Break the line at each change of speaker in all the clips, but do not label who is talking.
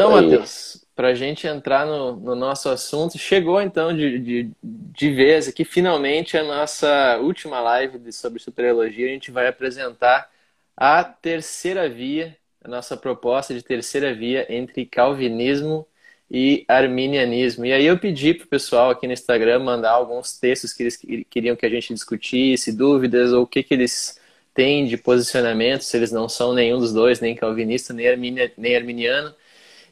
Então, Matheus, para a gente entrar no, no, nosso assunto, chegou então de, de, de vez aqui, finalmente, a nossa última live de, sobre soteriologia. A gente vai apresentar a terceira via, a nossa proposta de terceira via entre calvinismo e arminianismo. E aí eu pedi para o pessoal aqui no Instagram mandar alguns textos que eles queriam que a gente discutisse, dúvidas, ou o que, que eles têm de posicionamento, se eles não são nenhum dos dois, nem calvinista, nem, arminia, nem arminiano.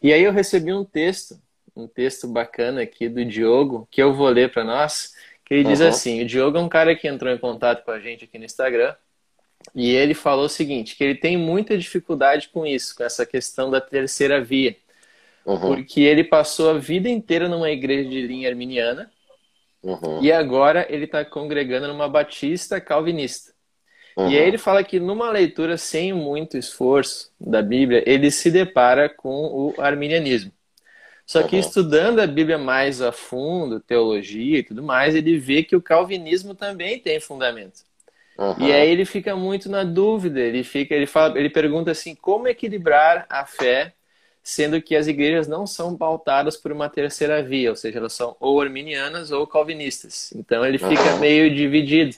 E aí eu recebi um texto, um texto bacana aqui do Diogo, que eu vou ler para nós, que ele uhum. diz assim, o Diogo é um cara que entrou em contato com a gente aqui no Instagram, e ele falou o seguinte, que ele tem muita dificuldade com isso, com essa questão da terceira via Uhum. Porque ele passou a vida inteira numa igreja de linha arminiana uhum. e agora ele está congregando numa batista calvinista. Uhum. E aí ele fala que numa leitura sem muito esforço da Bíblia, ele se depara com o arminianismo. Só que estudando a Bíblia mais a fundo, teologia e tudo mais, ele vê que o calvinismo também tem fundamento. Uhum. E aí ele fica muito na dúvida, ele fica, ele fala, ele pergunta assim, como equilibrar a fé sendo que as igrejas não são pautadas por uma terceira via, ou seja, elas são ou arminianas ou calvinistas. Então ele fica meio dividido.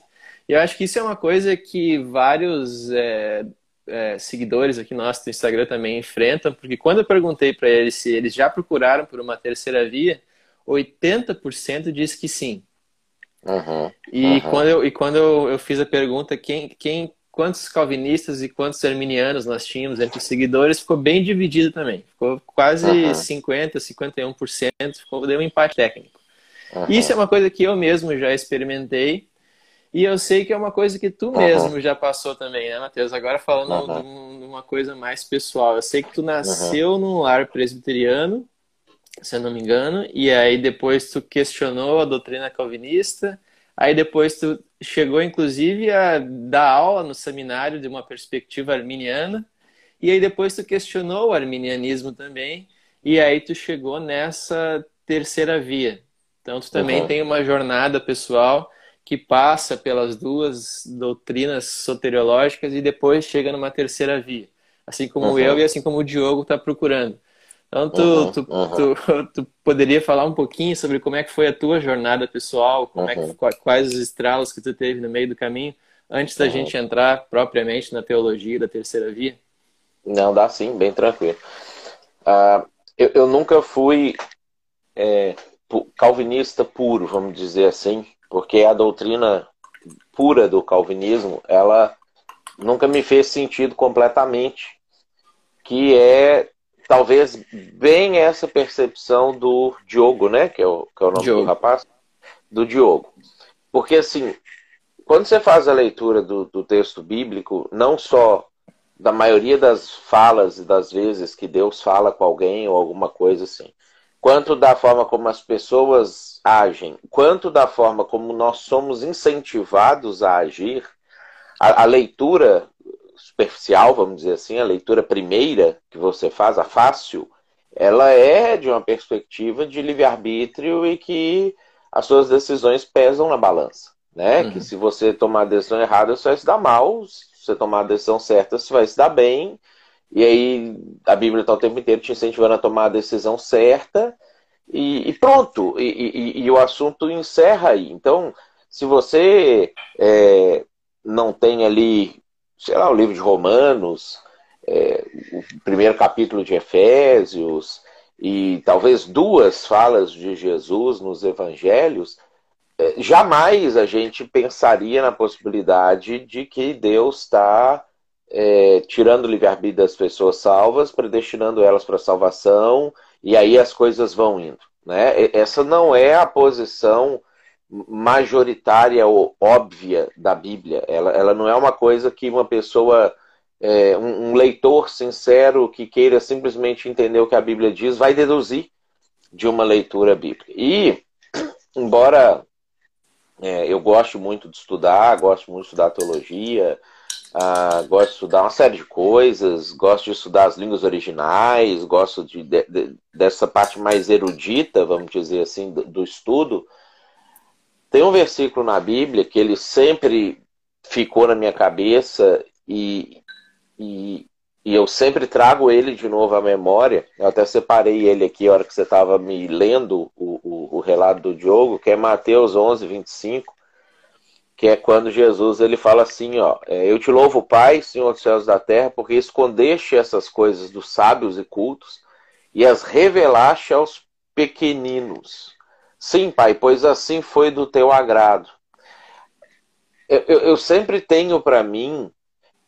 E eu acho que isso é uma coisa que vários é, é, seguidores aqui nossos do Instagram também enfrentam, porque quando eu perguntei para eles se eles já procuraram por uma terceira via, 80% diz que sim. Uhum, e, uhum. Quando eu, e quando eu, eu fiz a pergunta, quem, quem quantos calvinistas e quantos arminianos nós tínhamos entre os seguidores, ficou bem dividido também. Ficou quase uhum. 50%, 51%, ficou, deu um empate técnico. Uhum. Isso é uma coisa que eu mesmo já experimentei e eu sei que é uma coisa que tu uhum. mesmo já passou também, né, Matheus? Agora falando de uma coisa mais pessoal. Eu sei que tu nasceu num lar presbiteriano, se eu não me engano, e aí depois tu questionou a doutrina calvinista, aí depois tu chegou inclusive a dar aula no seminário de uma perspectiva arminiana, e aí depois tu questionou o arminianismo também, e aí tu chegou nessa terceira via. Então tu também uhum. tem uma jornada pessoal que passa pelas duas doutrinas soteriológicas e depois chega numa terceira via. Assim como uhum. eu e assim como o Diogo está procurando. Então, tu, uhum, tu, uhum. Tu, tu, poderia falar um pouquinho sobre como é que foi a tua jornada pessoal, como uhum. é que, quais os estralos que tu teve no meio do caminho, antes da gente entrar propriamente na teologia da terceira via?
Não, dá sim, bem tranquilo. Uh, eu, eu, nunca fui é, calvinista puro, vamos dizer assim, porque a doutrina pura do calvinismo, ela nunca me fez sentido completamente, que é talvez bem essa percepção do Diogo, né? Que é o, que é o nome Diogo. do rapaz. Do Diogo. Porque, assim, quando você faz a leitura do, do texto bíblico, não só da maioria das falas e das vezes que Deus fala com alguém ou alguma coisa assim, quanto da forma como as pessoas agem, quanto da forma como nós somos incentivados a agir, a, a leitura superficial, vamos dizer assim, a leitura primeira que você faz, a fácil, ela é de uma perspectiva de livre-arbítrio e que as suas decisões pesam na balança. Né? Uhum. Que se você tomar a decisão errada, você vai se dar mal, se você tomar a decisão certa, você vai se dar bem. E aí a Bíblia está o tempo inteiro te incentivando a tomar a decisão certa e, e pronto. E, e, e, o assunto encerra aí. Então, se você é, não tem ali sei lá, o livro de Romanos, é, o primeiro capítulo de Efésios, e talvez duas falas de Jesus nos evangelhos, é, jamais a gente pensaria na possibilidade de que Deus está é, tirando o livre-arbítrio das pessoas salvas, predestinando elas para a salvação, e aí as coisas vão indo. Né? Essa não é a posição majoritária ou óbvia da Bíblia. Ela, ela não é uma coisa que uma pessoa, é, um, um, leitor sincero que queira simplesmente entender o que a Bíblia diz, vai deduzir de uma leitura bíblica. E, embora é, eu goste muito de estudar, gosto muito de estudar teologia, ah, gosto de estudar uma série de coisas, gosto de estudar as línguas originais, gosto de, de, de dessa parte mais erudita, vamos dizer assim, do, do estudo, tem um versículo na Bíblia que ele sempre ficou na minha cabeça e, e, e eu sempre trago ele de novo à memória. Eu até separei ele aqui a hora que você estava me lendo o, o, o, relato do Diogo, que é Mateus 11, 25, que é quando Jesus ele fala assim: ó, é, Eu te louvo, Pai, Senhor dos céus da terra, porque escondeste essas coisas dos sábios e cultos e as revelaste aos pequeninos. Sim, Pai, pois assim foi do teu agrado. Eu, eu, eu sempre tenho para mim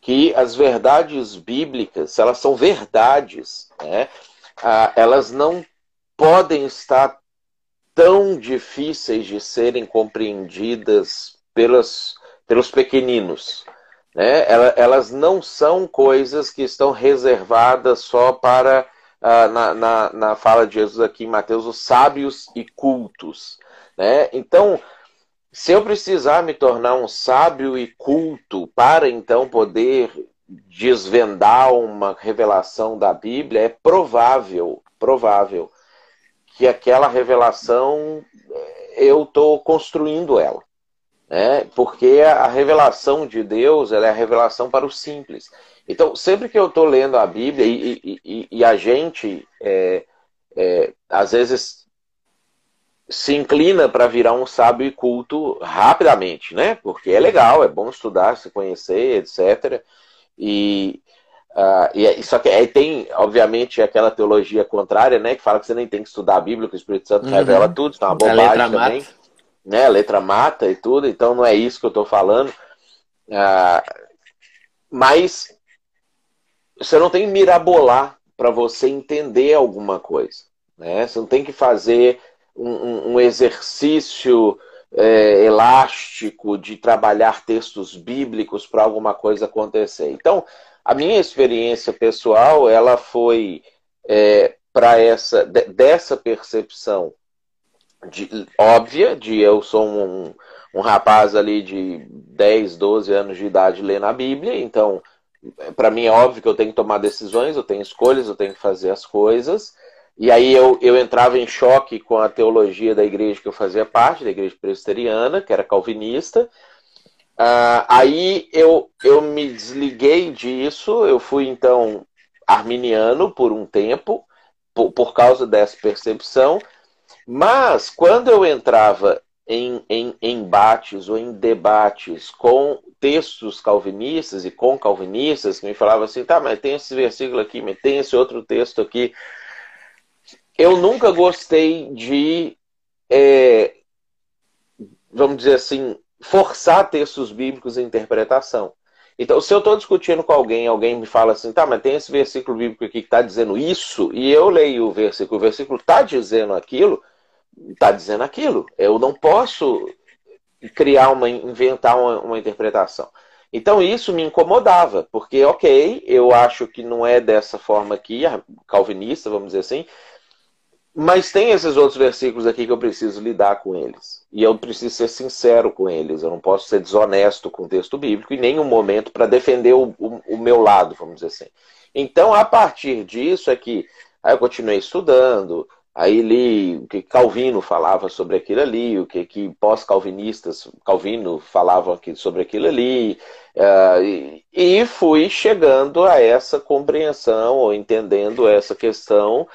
que as verdades bíblicas, elas são verdades, né? Ah, elas não podem estar tão difíceis de serem compreendidas pelos, pelos pequeninos. Né? Elas não são coisas que estão reservadas só para, ah, na, na, na fala de Jesus aqui em Mateus, os sábios e cultos. Né? Então, se eu precisar me tornar um sábio e culto para então poder desvendar uma revelação da Bíblia, é provável, provável que aquela revelação eh, eu estou construindo ela. Né? Porque a revelação de Deus é a revelação para o simples. Então, sempre que eu estou lendo a Bíblia e, e, e a gente, é, é, às vezes, se inclina para virar um sábio e culto rapidamente, né? Porque é legal, é bom estudar, se conhecer, etc. E, uh, e só que aí tem, obviamente, aquela teologia contrária, né? Que fala que você nem tem que estudar a Bíblia, que o Espírito Santo uhum. revela tudo, isso é uma bobagem também. Mata. Né? A letra mata e tudo, então não é isso que eu estou falando. Uh, mas você não tem que mirabolar para você entender alguma coisa. Né? Você não tem que fazer um, um exercício é, elástico de trabalhar textos bíblicos para alguma coisa acontecer. Então, a minha experiência pessoal, ela foi é, para essa dessa percepção de, óbvia de eu sou um, um rapaz ali de 10, 12 anos de idade lendo a Bíblia, então para mim é óbvio que eu tenho que tomar decisões, eu tenho escolhas, eu tenho que fazer as coisas. E aí eu, eu entrava em choque com a teologia da igreja que eu fazia parte, da igreja presbiteriana, que era calvinista. Uh, aí eu, eu me desliguei disso, eu fui então arminiano por um tempo, por, por causa dessa percepção. Mas quando eu entrava em, em embates ou em debates com textos calvinistas e com calvinistas que me falavam assim, tá, mas tem esse versículo aqui, mas tem esse outro texto aqui eu nunca gostei de, é, vamos dizer assim, forçar textos bíblicos em interpretação. Então, se eu estou discutindo com alguém, alguém me fala assim, tá, mas tem esse versículo bíblico aqui que está dizendo isso, e eu leio o versículo, o versículo está dizendo aquilo, está dizendo aquilo. Eu não posso criar uma, inventar uma, uma interpretação. Então isso me incomodava, porque, ok, eu acho que não é dessa forma aqui, calvinista, vamos dizer assim, mas tem esses outros versículos aqui que eu preciso lidar com eles. E eu preciso ser sincero com eles. Eu não posso ser desonesto com o texto bíblico em nenhum momento para defender o, o, o, meu lado, vamos dizer assim. Então, a partir disso é que aí eu continuei estudando, aí li o que Calvino falava sobre aquilo ali, o que, que pós-calvinistas, Calvino falavam sobre aquilo ali, uh, e, e fui chegando a essa compreensão, ou entendendo essa questão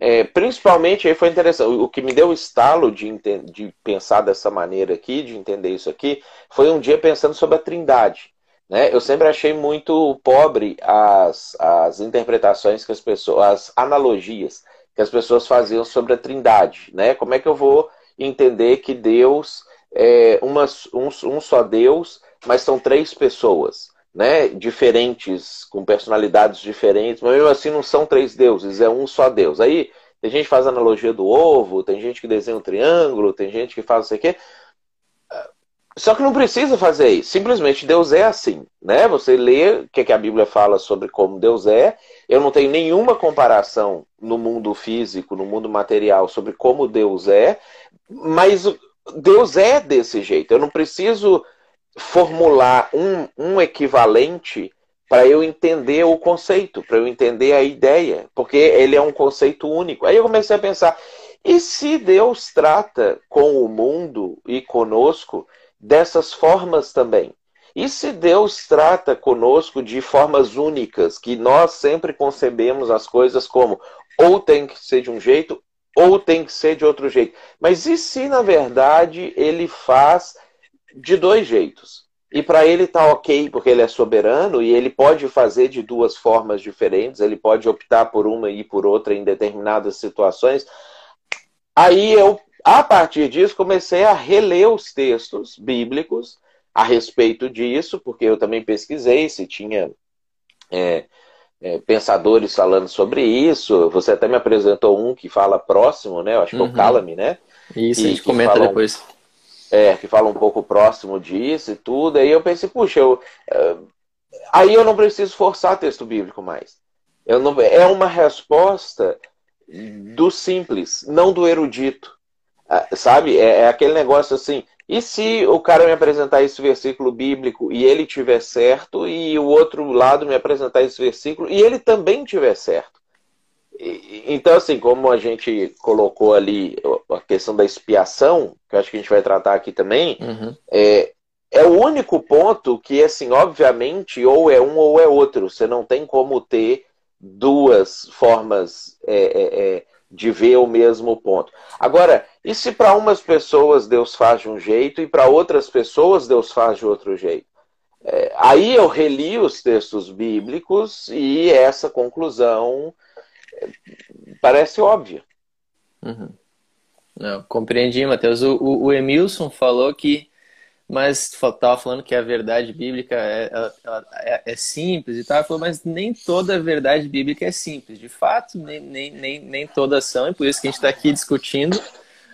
é, principalmente, aí foi interessante, o que me deu o estalo de, de pensar dessa maneira aqui, de entender isso aqui, foi um dia pensando sobre a trindade. Né? Eu sempre achei muito pobre as, as interpretações que as pessoas, as analogias que as pessoas faziam sobre a trindade. Né? Como é que eu vou entender que Deus é uma, um, um só Deus, mas são três pessoas? né, diferentes, com personalidades diferentes, mas mesmo assim não são três deuses, é um só Deus. Aí tem gente que faz analogia do ovo, tem gente que desenha um triângulo, tem gente que faz não sei o quê. Só que não precisa fazer isso. Simplesmente Deus é assim, né? Você lê o que, é que a Bíblia fala sobre como Deus é. Eu não tenho nenhuma comparação no mundo físico, no mundo material, sobre como Deus é, mas Deus é desse jeito. Eu não preciso formular um, um equivalente para eu entender o conceito, para eu entender a ideia, porque ele é um conceito único. Aí eu comecei a pensar: e se Deus trata com o mundo e conosco dessas formas também? E se Deus trata conosco de formas únicas, que nós sempre concebemos as coisas como ou tem que ser de um jeito ou tem que ser de outro jeito. Mas e se, na verdade, ele faz de dois jeitos? E para ele tá ok, porque ele é soberano e ele pode fazer de duas formas diferentes, ele pode optar por uma e por outra em determinadas situações. Aí eu, a partir disso, comecei a reler os textos bíblicos a respeito disso, porque eu também pesquisei se tinha é, é, pensadores falando sobre isso. Você até me apresentou um que fala próximo, né? Eu acho que é o uhum. Calame, né?
Isso, e, a gente comenta depois.
É, que fala um pouco próximo disso e tudo. Aí eu pensei, puxa, eu, uh, aí eu não preciso forçar texto bíblico mais. Eu não, é uma resposta do simples, não do erudito. Uh, sabe? É, é aquele negócio assim, e se o cara me apresentar esse versículo bíblico e ele tiver certo, e o outro lado me apresentar esse versículo e ele também tiver certo? Então, assim, como a gente colocou ali a questão da expiação, que eu acho que a gente vai tratar aqui também, uhum. é, é o único ponto que, assim, obviamente, ou é um ou é outro. Você não tem como ter duas formas é, é, é de ver o mesmo ponto. Agora, e se para umas pessoas Deus faz de um jeito e para outras pessoas Deus faz de outro jeito? É, aí eu reli os textos bíblicos e essa conclusão é, parece óbvia.
Uhum. Não, compreendi, Matheus. O, o, o Emilson falou que mas estava falando que a verdade bíblica é, ela, é, é, simples e tal. Falou, mas nem toda a verdade bíblica é simples. De fato, nem, nem, nem, nem todas são, e por isso que a gente está aqui discutindo,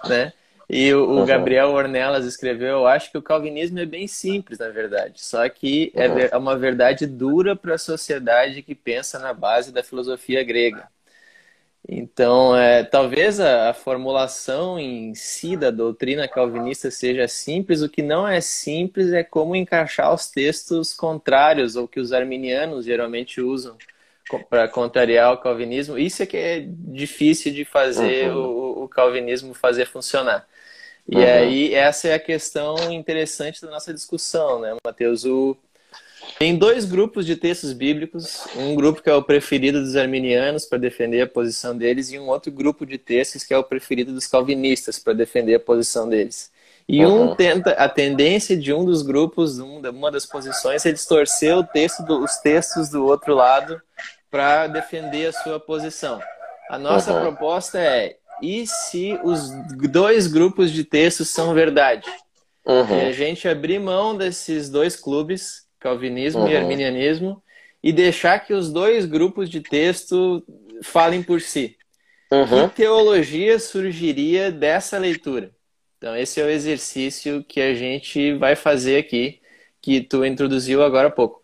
né? E o, Gabriel Ornelas escreveu, eu acho que o calvinismo é bem simples, na verdade. Só que é, uhum. é uma verdade dura para a sociedade que pensa na base da filosofia grega. Então, é, talvez a, a, formulação em si da doutrina calvinista seja simples, o que não é simples é como encaixar os textos contrários, ou que os arminianos geralmente usam para contrariar o calvinismo. Isso é que é difícil de fazer uhum. o, o, calvinismo fazer funcionar. E uhum. aí, essa é a questão interessante da nossa discussão, né, Mateus? O, tem dois grupos de textos bíblicos, um grupo que é o preferido dos arminianos para defender a posição deles e um outro grupo de textos que é o preferido dos calvinistas para defender a posição deles. E uhum. um tenta, a tendência de um dos grupos, uma das posições, é distorcer o texto do, os textos do outro lado para defender a sua posição. A nossa uhum. proposta é: e se os dois grupos de textos são verdade? Uhum. E a gente abrir mão desses dois clubes calvinismo uhum. e arminianismo, e deixar que os dois grupos de texto falem por si. Uhum. Que teologia surgiria dessa leitura? Então, esse é o exercício que a gente vai fazer aqui, que tu introduziu agora há pouco.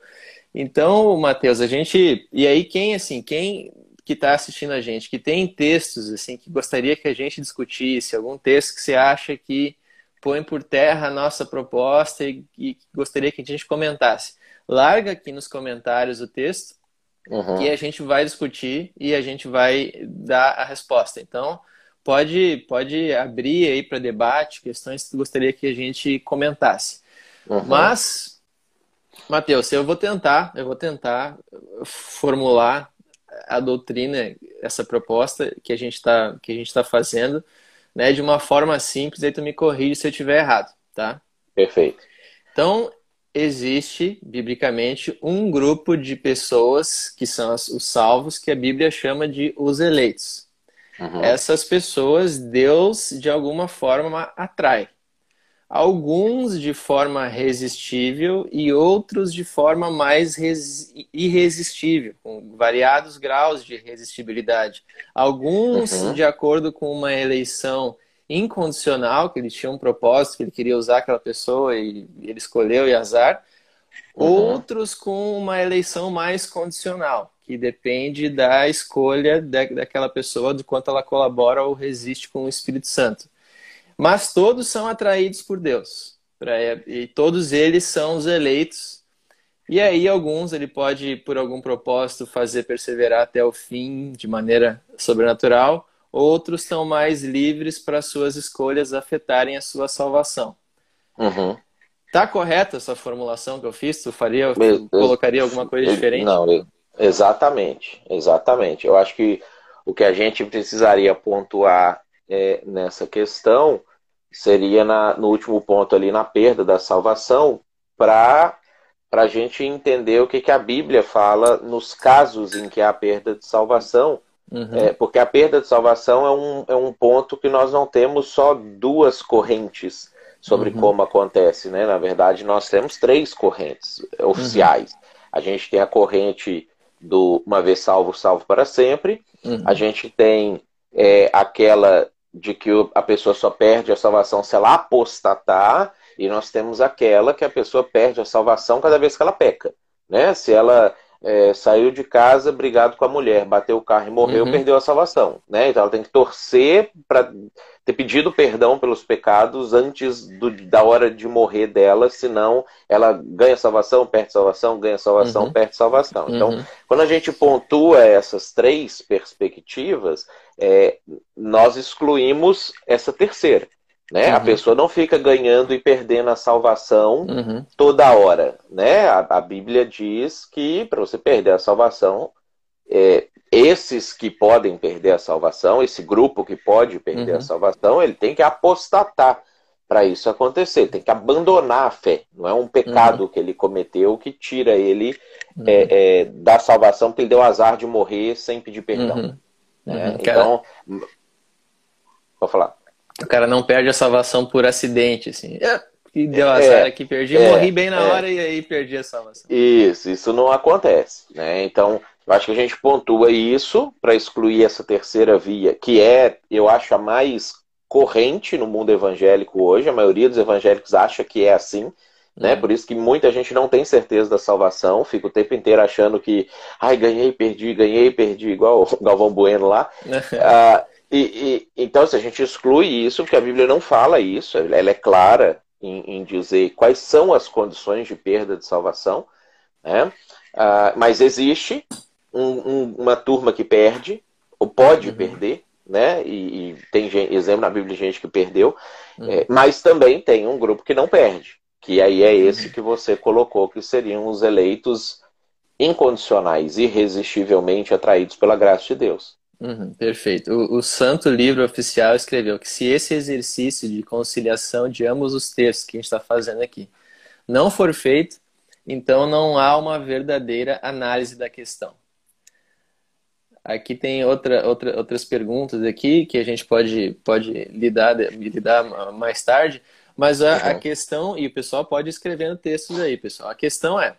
Então, Mateus, a gente. E aí, quem, assim, quem que está assistindo a gente, que tem textos, assim, que gostaria que a gente discutisse, algum texto que você acha que põe por terra a nossa proposta e, e gostaria que a gente comentasse. Larga aqui nos comentários o texto uhum. que a gente vai discutir e a gente vai dar a resposta. Então, pode, pode abrir aí para debate questões que gostaria que a gente comentasse. Uhum. Mas, Matheus, eu vou tentar, eu vou tentar formular a doutrina, essa proposta que a gente está que a gente está fazendo né, de uma forma simples, aí tu me corrige se eu estiver errado, tá?
Perfeito.
Então, existe, biblicamente, um grupo de pessoas que são os salvos, que a Bíblia chama de os eleitos. Uhum. Essas pessoas, Deus, de alguma forma, atrai alguns de forma resistível e outros de forma mais irresistível, com variados graus de resistibilidade. Alguns uhum. de acordo com uma eleição incondicional, que ele tinha um propósito, que ele queria usar aquela pessoa e ele escolheu e azar. Uhum. Outros com uma eleição mais condicional, que depende da escolha daquela pessoa, do quanto ela colabora ou resiste com o Espírito Santo. Mas todos são atraídos por Deus. E todos eles são os eleitos. E aí, alguns ele pode, por algum propósito, fazer perseverar até o fim de maneira sobrenatural. Outros estão mais livres para suas escolhas afetarem a sua salvação. Uhum. Tá correta essa formulação que eu fiz? Tu faria, tu colocaria alguma coisa diferente?
Não, exatamente, exatamente. Eu acho que o que a gente precisaria pontuar é, nessa questão seria na, no último ponto ali na perda da salvação para para a gente entender o que, que a Bíblia fala nos casos em que há perda de salvação, uhum. é, porque a perda de salvação é um, é um ponto que nós não temos só duas correntes sobre uhum. como acontece, né? Na verdade, nós temos três correntes oficiais. Uhum. A gente tem a corrente do uma vez salvo, salvo para sempre. Uhum. A gente tem é, aquela de que a pessoa só perde a salvação se ela apostatar, e nós temos aquela que a pessoa perde a salvação cada vez que ela peca. Né? Se ela é, saiu de casa brigado com a mulher, bateu o carro e morreu, uhum. perdeu a salvação. Né? Então ela tem que torcer para ter pedido perdão pelos pecados antes do, da hora de morrer dela, senão ela ganha salvação, perde salvação, ganha salvação, uhum. perde salvação. Então, uhum. quando a gente pontua essas três perspectivas, é, nós excluímos essa terceira. Né? Uhum. A pessoa não fica ganhando e perdendo a salvação uhum. toda hora. Né? A, a Bíblia diz que para você perder a salvação, é, esses que podem perder a salvação, esse grupo que pode perder uhum. a salvação, ele tem que apostatar para isso acontecer, tem que abandonar a fé. Não é um pecado uhum. que ele cometeu que tira ele uhum. é, é, da salvação, porque ele deu azar de morrer sem pedir perdão. Uhum. Né? Então, pode falar.
O cara não perde a salvação por acidente, assim. E deu é, azar aqui, perdi, é, morri bem na é. hora e aí perdi a salvação.
Isso, isso não acontece, né? Então, eu acho que a gente pontua isso para excluir essa terceira via, que é, eu acho, a mais corrente no mundo evangélico hoje. A maioria dos evangélicos acha que é assim, né? Uhum. Por isso que muita gente não tem certeza da salvação, fica o tempo inteiro achando que, ai, ganhei, perdi, ganhei, perdi, igual o Galvão Bueno lá. ah, e, e, então, se a gente exclui isso, porque a Bíblia não fala isso, ela é clara em, em dizer quais são as condições de perda de salvação, né? Ah, mas existe um, um, uma turma que perde, ou pode uhum. perder, né? E, e, tem gente, exemplo na Bíblia de gente que perdeu, uhum. é, mas também tem um grupo que não perde, que aí é esse que você colocou, que seriam os eleitos incondicionais, irresistivelmente atraídos pela graça de Deus.
Uhum, perfeito. O, o, Santo Livro Oficial escreveu que se esse exercício de conciliação de ambos os textos que a gente está fazendo aqui não for feito, então não há uma verdadeira análise da questão. Aqui tem outra, outra, outras perguntas aqui que a gente pode, pode lidar, lidar mais tarde, mas a, a questão, e o pessoal pode escrever no textos aí, pessoal. A questão é,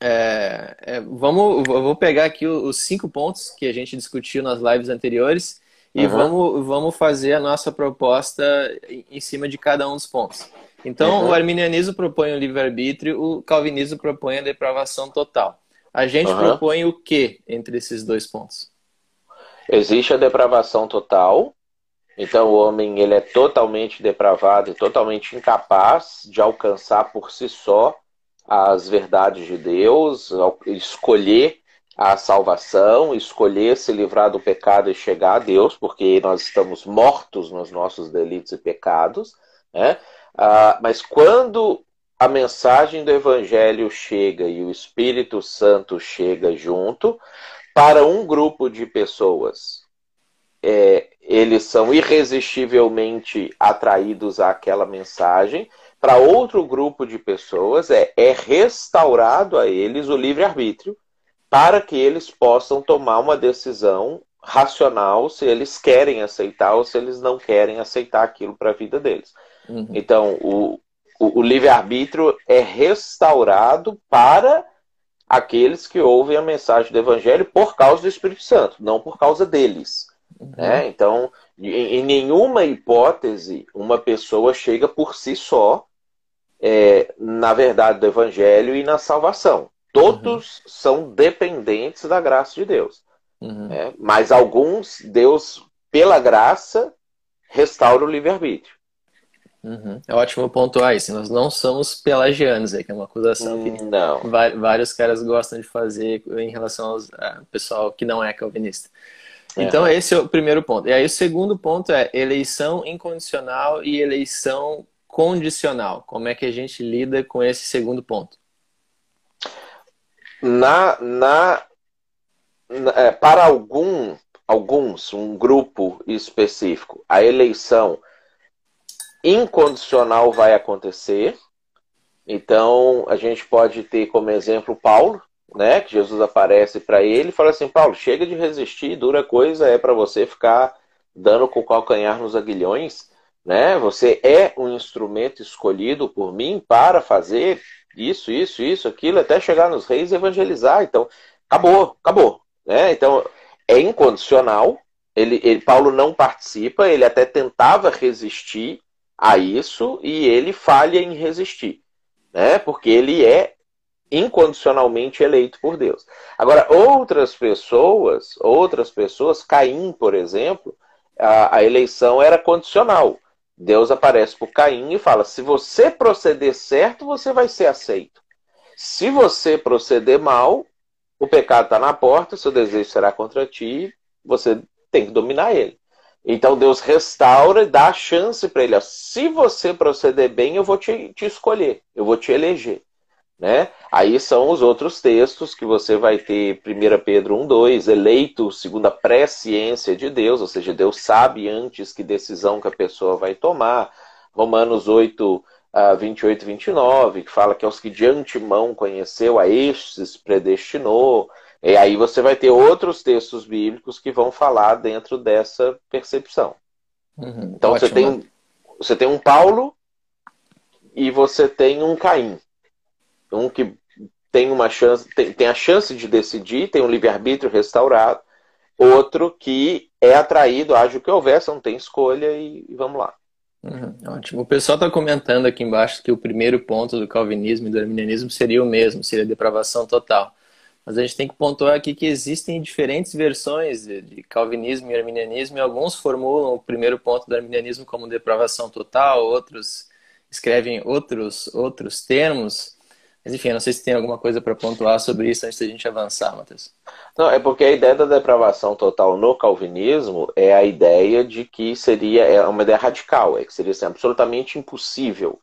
é, é, vamos, eu vou pegar aqui os cinco pontos que a gente discutiu nas lives anteriores e uhum. vamos, vamos fazer a nossa proposta em cima de cada um dos pontos. Então, uhum. o arminianismo propõe o livre-arbítrio, o calvinismo propõe a depravação total. A gente uhum. propõe o que entre esses dois pontos?
Existe a depravação total, então o homem ele é totalmente depravado e totalmente incapaz de alcançar por si só as verdades de Deus, escolher a salvação, escolher se livrar do pecado e chegar a Deus, porque nós estamos mortos nos nossos delitos e pecados. Né? Ah, mas quando a mensagem do Evangelho chega e o Espírito Santo chega junto, para um grupo de pessoas, é, eles são irresistivelmente atraídos àquela mensagem, para outro grupo de pessoas é, é restaurado a eles o livre-arbítrio para que eles possam tomar uma decisão racional se eles querem aceitar ou se eles não querem aceitar aquilo para a vida deles. Uhum. Então, o, o, o livre-arbítrio é restaurado para aqueles que ouvem a mensagem do Evangelho por causa do Espírito Santo, não por causa deles. Uhum. Né? Então, em, em nenhuma hipótese, uma pessoa chega por si só é, na verdade do Evangelho e na salvação. Todos uhum. são dependentes da graça de Deus. Uhum. É, mas alguns, Deus, pela graça, restaura o livre-arbítrio.
Uhum. É ótimo pontuar isso. Nós não somos pelagianos, é que é uma acusação que
não.
vários caras gostam de fazer em relação ao pessoal que não é calvinista. Então, é. esse é o primeiro ponto. E aí, o segundo ponto é eleição incondicional e eleição condicional. Como é que a gente lida com esse segundo ponto?
Na, na, na é, para algum, alguns, um grupo específico, a eleição incondicional vai acontecer. Então, a gente pode ter como exemplo Paulo, né, que Jesus aparece para ele e fala assim: Paulo, chega de resistir, dura coisa é para você ficar dando com o calcanhar nos aguilhões, né? Você é um instrumento escolhido por mim para fazer isso, isso, isso, aquilo, até chegar nos reis e evangelizar. Então, acabou, acabou, né? Então, é incondicional. Ele, ele, Paulo não participa, ele até tentava resistir a isso e ele falha em resistir, né? Porque ele é incondicionalmente eleito por Deus. Agora, outras pessoas, outras pessoas, Caim, por exemplo, a, a eleição era condicional. Deus aparece para Caim e fala: se você proceder certo, você vai ser aceito. Se você proceder mal, o pecado está na porta, seu desejo será contra ti, você tem que dominar ele. Então Deus restaura e dá a chance para ele: se você proceder bem, eu vou te, te escolher, eu vou te eleger. Né? Aí são os outros textos que você vai ter 1 Pedro 1,2, eleito segundo a presciência de Deus, ou seja, Deus sabe antes que decisão que a pessoa vai tomar. Romanos 8, 28 e 29, que fala que aos que de antemão conheceu, a estes predestinou. E aí você vai ter outros textos bíblicos que vão falar dentro dessa percepção. Uhum, então você tem, você tem um Paulo e você tem um Caim. Um que tem uma chance, tem, tem a chance de decidir, tem um livre-arbítrio restaurado, outro que é atraído, age o que houver, não tem escolha e, e vamos lá.
Uhum, ótimo. O pessoal está comentando aqui embaixo que o primeiro ponto do calvinismo e do arminianismo seria o mesmo, seria depravação total. Mas a gente tem que pontuar aqui que existem diferentes versões de, de calvinismo e arminianismo, e alguns formulam o primeiro ponto do arminianismo como depravação total, outros escrevem outros, outros termos. Mas enfim, eu não sei se tem alguma coisa para pontuar sobre isso antes da gente avançar, Matheus.
Não, é porque a ideia da depravação total no calvinismo é a ideia de que seria é uma ideia radical, é que seria assim, absolutamente impossível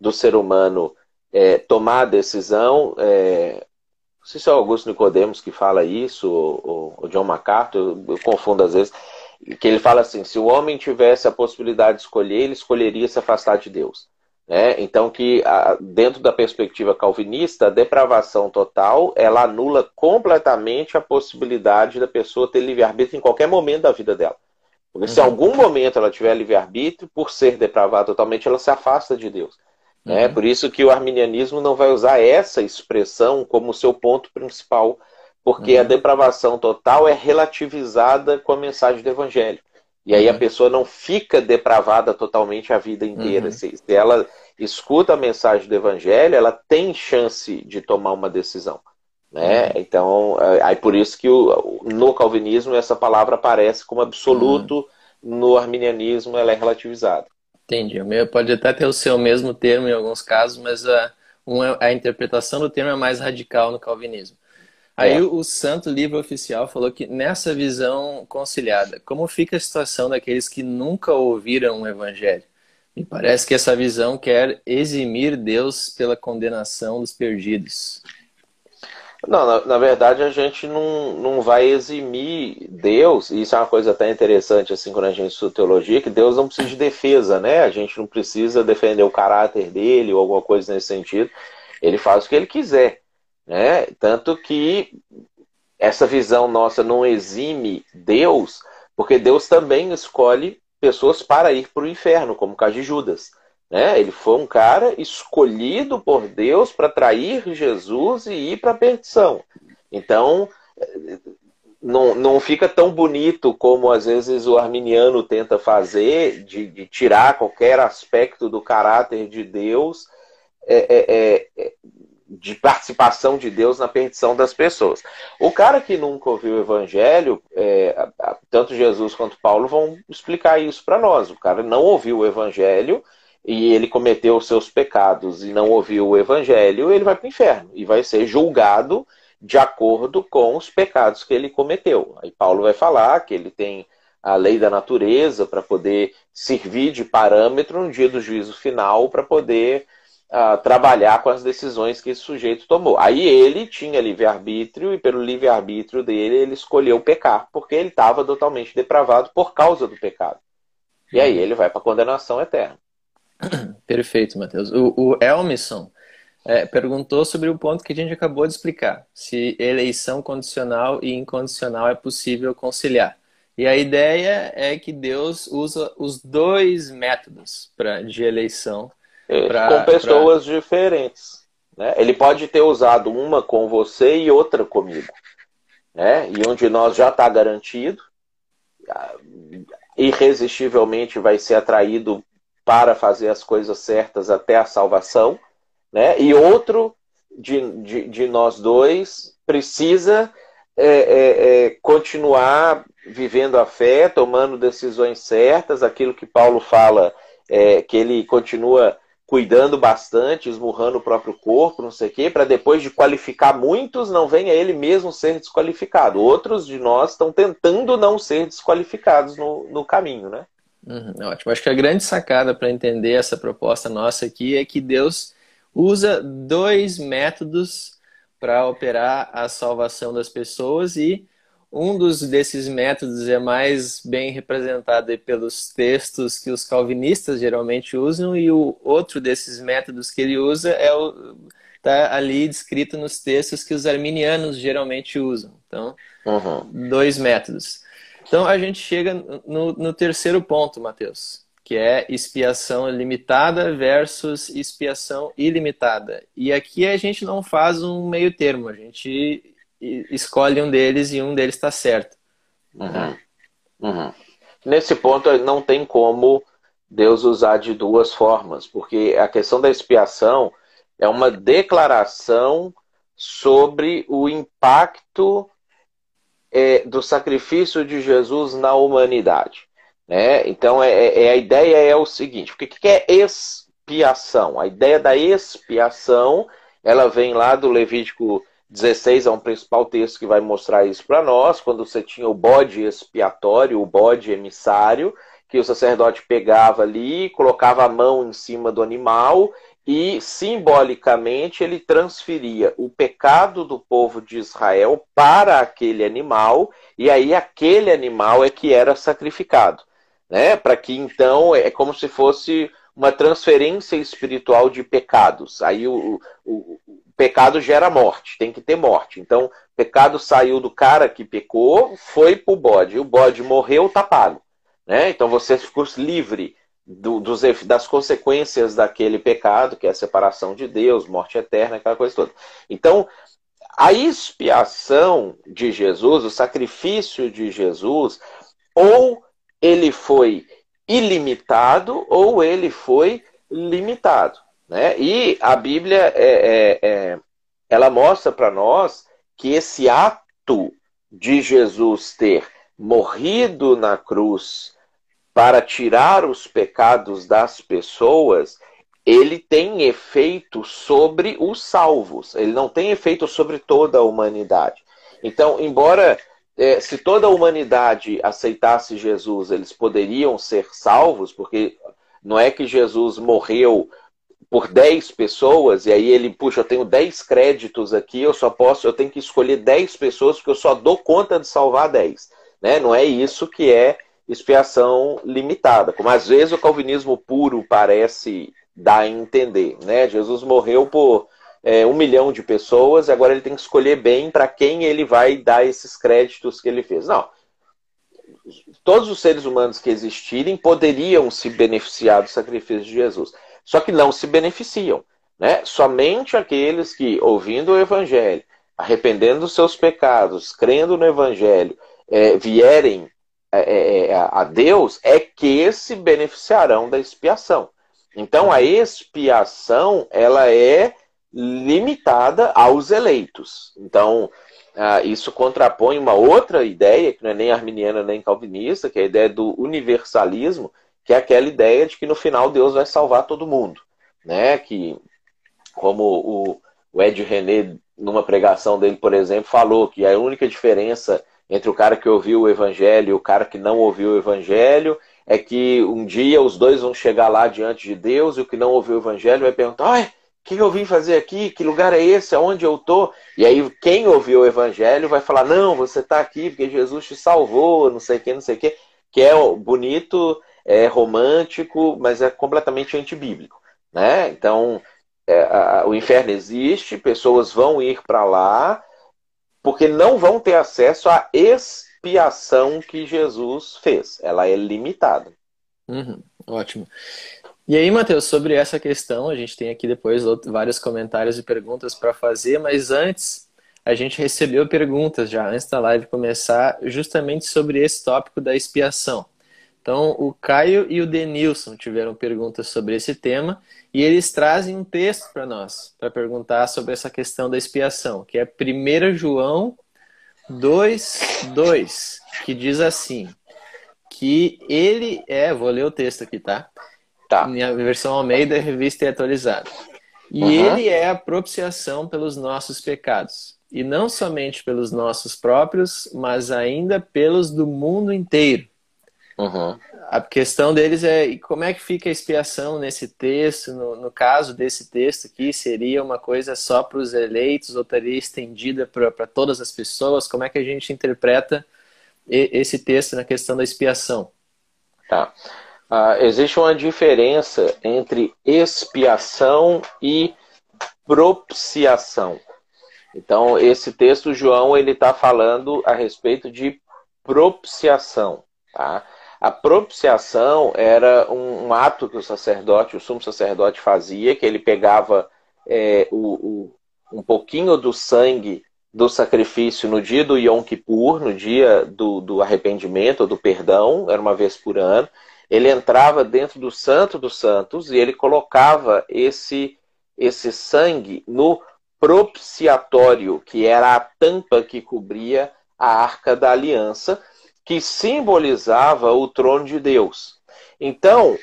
do ser humano é, tomar a decisão. É, não sei se é o Augusto Nicodemos que fala isso, ou o John MacArthur, eu, eu confundo às vezes, que ele fala assim: se o homem tivesse a possibilidade de escolher, ele escolheria se afastar de Deus. Né? Então, que dentro da perspectiva calvinista, a depravação total ela anula completamente a possibilidade da pessoa ter livre-arbítrio em qualquer momento da vida dela. Porque se em uhum. algum momento ela tiver livre-arbítrio, por ser depravada totalmente, ela se afasta de Deus. Né? Uhum. Por isso que o arminianismo não vai usar essa expressão como seu ponto principal, porque uhum. a depravação total é relativizada com a mensagem do evangelho. E aí a uhum. pessoa não fica depravada totalmente a vida inteira. Uhum. Se, se, ela escuta a mensagem do evangelho, ela tem chance de tomar uma decisão. Né? Uhum. Então, é, aí por isso que o, no calvinismo essa palavra aparece como absoluto, uhum. no arminianismo ela é relativizada.
Entendi. Pode até ter o seu mesmo termo em alguns casos, mas a, uma, a interpretação do termo é mais radical no calvinismo. Aí é. o Santo Livro Oficial falou que nessa visão conciliada, como fica a situação daqueles que nunca ouviram o Evangelho? Me parece que essa visão quer eximir Deus pela condenação dos perdidos.
Não, na, na, verdade a gente não, não vai eximir Deus, e isso é uma coisa até interessante assim quando a gente estuda teologia, que Deus não precisa de defesa, né? A gente não precisa defender o caráter dele ou alguma coisa nesse sentido. Ele faz o que ele quiser. Né? Tanto que essa visão nossa não exime Deus, porque Deus também escolhe pessoas para ir para o inferno, como o caso de Judas. Né? Ele foi um cara escolhido por Deus para trair Jesus e ir para a perdição. Então, não, não fica tão bonito como às vezes o arminiano tenta fazer, de, de tirar qualquer aspecto do caráter de Deus. É, é, é, de participação de Deus na perdição das pessoas. O cara que nunca ouviu o evangelho, é, tanto Jesus quanto Paulo vão explicar isso para nós. O cara não ouviu o evangelho e ele cometeu os seus pecados e não ouviu o evangelho, ele vai para o inferno e vai ser julgado de acordo com os pecados que ele cometeu. Aí Paulo vai falar que ele tem a lei da natureza para poder servir de parâmetro no dia do juízo final para poder uh, trabalhar com as decisões que esse sujeito tomou. Aí ele tinha livre-arbítrio e pelo livre-arbítrio dele ele escolheu pecar, porque ele estava totalmente depravado por causa do pecado. E aí ele vai para a condenação eterna.
Perfeito, Matheus. O, o Elmisson é, perguntou sobre o ponto que a gente acabou de explicar: se eleição condicional e incondicional é possível conciliar. E a ideia é que Deus usa os dois métodos pra, de eleição.
Pra, com pessoas pra... diferentes. Né? Ele pode ter usado uma com você e outra comigo. Né? E onde nós já está garantido, irresistivelmente vai ser atraído para fazer as coisas certas até a salvação. Né? E outro de, de, de nós dois precisa é, é, é, continuar vivendo a fé, tomando decisões certas, aquilo que Paulo fala, é, que ele continua cuidando bastante, esmurrando o próprio corpo, não sei o quê, para depois de qualificar muitos, não venha ele mesmo ser desqualificado. Outros de nós estão tentando não ser desqualificados no, no caminho, né?
Uhum, ótimo. Acho que a grande sacada para entender essa proposta nossa aqui é que Deus usa dois métodos para operar a salvação das pessoas e um dos desses métodos é mais bem representado pelos textos que os calvinistas geralmente usam e o outro desses métodos que ele usa é o tá ali descrito nos textos que os arminianos geralmente usam. Então, uhum. dois métodos. Então a gente chega no, no terceiro ponto, Mateus, que é expiação limitada versus expiação ilimitada. E aqui a gente não faz um meio termo, a gente escolhe um deles e um deles está certo.
Uhum. Uhum. Nesse ponto, não tem como Deus usar de duas formas, porque a questão da expiação é uma declaração sobre o impacto é, do sacrifício de Jesus na humanidade. Né? Então, é, é, é a ideia é o seguinte: o que, que é expiação? A ideia da expiação ela vem lá do Levítico 16 é um principal texto que vai mostrar isso para nós, quando você tinha o bode expiatório, o bode emissário, que o sacerdote pegava ali, colocava a mão em cima do animal e simbolicamente ele transferia o pecado do povo de Israel para aquele animal e aí aquele animal é que era sacrificado, né? Para que então é como se fosse uma transferência espiritual de pecados. Aí o, o, pecado gera morte, tem que ter morte. Então, pecado saiu do cara que pecou, foi pro bode. O bode morreu, tá pago. Né? Então você ficou livre do, dos, das consequências daquele pecado, que é a separação de Deus, morte eterna, aquela coisa toda. Então, a expiação de Jesus, o sacrifício de Jesus, ou ele foi ilimitado, ou ele foi limitado. Né? E a Bíblia é, é, é ela mostra para nós que esse ato de Jesus ter morrido na cruz para tirar os pecados das pessoas, ele tem efeito sobre os salvos, ele não tem efeito sobre toda a humanidade. Então, embora é, se toda a humanidade aceitasse Jesus, eles poderiam ser salvos, porque não é que Jesus morreu por 10 pessoas, e aí ele, puxa, eu tenho 10 créditos aqui, eu só posso, eu tenho que escolher 10 pessoas, porque eu só dou conta de salvar 10. Né? Não é isso que é expiação limitada, como às vezes o calvinismo puro parece dar a entender. Né? Jesus morreu por é, um milhão de pessoas, agora ele tem que escolher bem para quem ele vai dar esses créditos que ele fez. Não. Todos os seres humanos que existirem poderiam se beneficiar do sacrifício de Jesus. Só que não se beneficiam. Né? Somente aqueles que, ouvindo o Evangelho, arrependendo dos seus pecados, crendo no Evangelho, é, vierem é, é, é a Deus, é que se beneficiarão da expiação. Então a expiação ela é limitada aos eleitos. Então ah, isso contrapõe uma outra ideia que não é nem arminiana nem calvinista, que é a ideia do universalismo, que é aquela ideia de que no final Deus vai salvar todo mundo, né? Que como o, Ed René numa pregação dele, por exemplo, falou que a única diferença entre o cara que ouviu o evangelho e o cara que não ouviu o evangelho, é que um dia os dois vão chegar lá diante de Deus e o que não ouviu o evangelho vai perguntar: "Ai, o que eu vim fazer aqui? Que lugar é esse? Aonde eu tô?" E aí quem ouviu o evangelho vai falar: "Não, você está aqui porque Jesus te salvou, não sei o que, não sei o que", que é bonito, é romântico, mas é completamente antibíblico, né? Então, é, a, o inferno existe, pessoas vão ir para lá, porque não vão ter acesso à expiação que Jesus fez. Ela é limitada.
Uhum, ótimo. E aí, Matheus, sobre essa questão, a gente tem aqui depois vários comentários e perguntas para fazer, mas antes, a gente recebeu perguntas já antes da live começar, justamente sobre esse tópico da expiação. Então, o Caio e o Denilson tiveram perguntas sobre esse tema e eles trazem um texto para nós, para perguntar sobre essa questão da expiação, que é 1 João 2, 2, que diz assim, que ele é, vou ler o texto aqui, tá? Tá. Minha versão Almeida, revista e atualizada. E uhum. ele é a propiciação pelos nossos pecados. E não somente pelos nossos próprios, mas ainda pelos do mundo inteiro. Uhum. A questão deles é como é que fica a expiação nesse texto, no, no caso desse texto aqui, seria uma coisa só para os eleitos ou estaria estendida para todas as pessoas? Como é que a gente interpreta esse texto na questão da expiação?
Tá. Uh, existe uma diferença entre expiação e propiciação. Então, esse texto, João, ele está falando a respeito de propiciação. Tá? A propiciação era um, um, ato que o sacerdote, o sumo sacerdote fazia, que ele pegava é, o, o, um pouquinho do sangue do sacrifício no dia do Yom Kippur, no dia do, do arrependimento, do perdão, era uma vez por ano. Ele entrava dentro do Santo dos Santos e ele colocava esse, esse sangue no propiciatório, que era a tampa que cobria a arca da aliança, que simbolizava o trono de Deus. Então,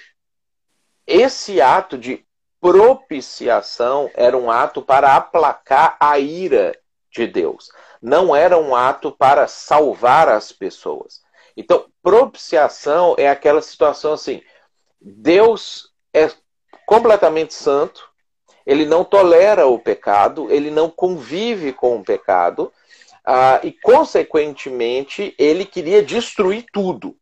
esse ato de propiciação era um ato para aplacar a ira de Deus. Não era um ato para salvar as pessoas. Então, propiciação é aquela situação assim: Deus é completamente santo, ele não tolera o pecado, ele não convive com o pecado, ah, e, consequentemente, ele queria destruir tudo.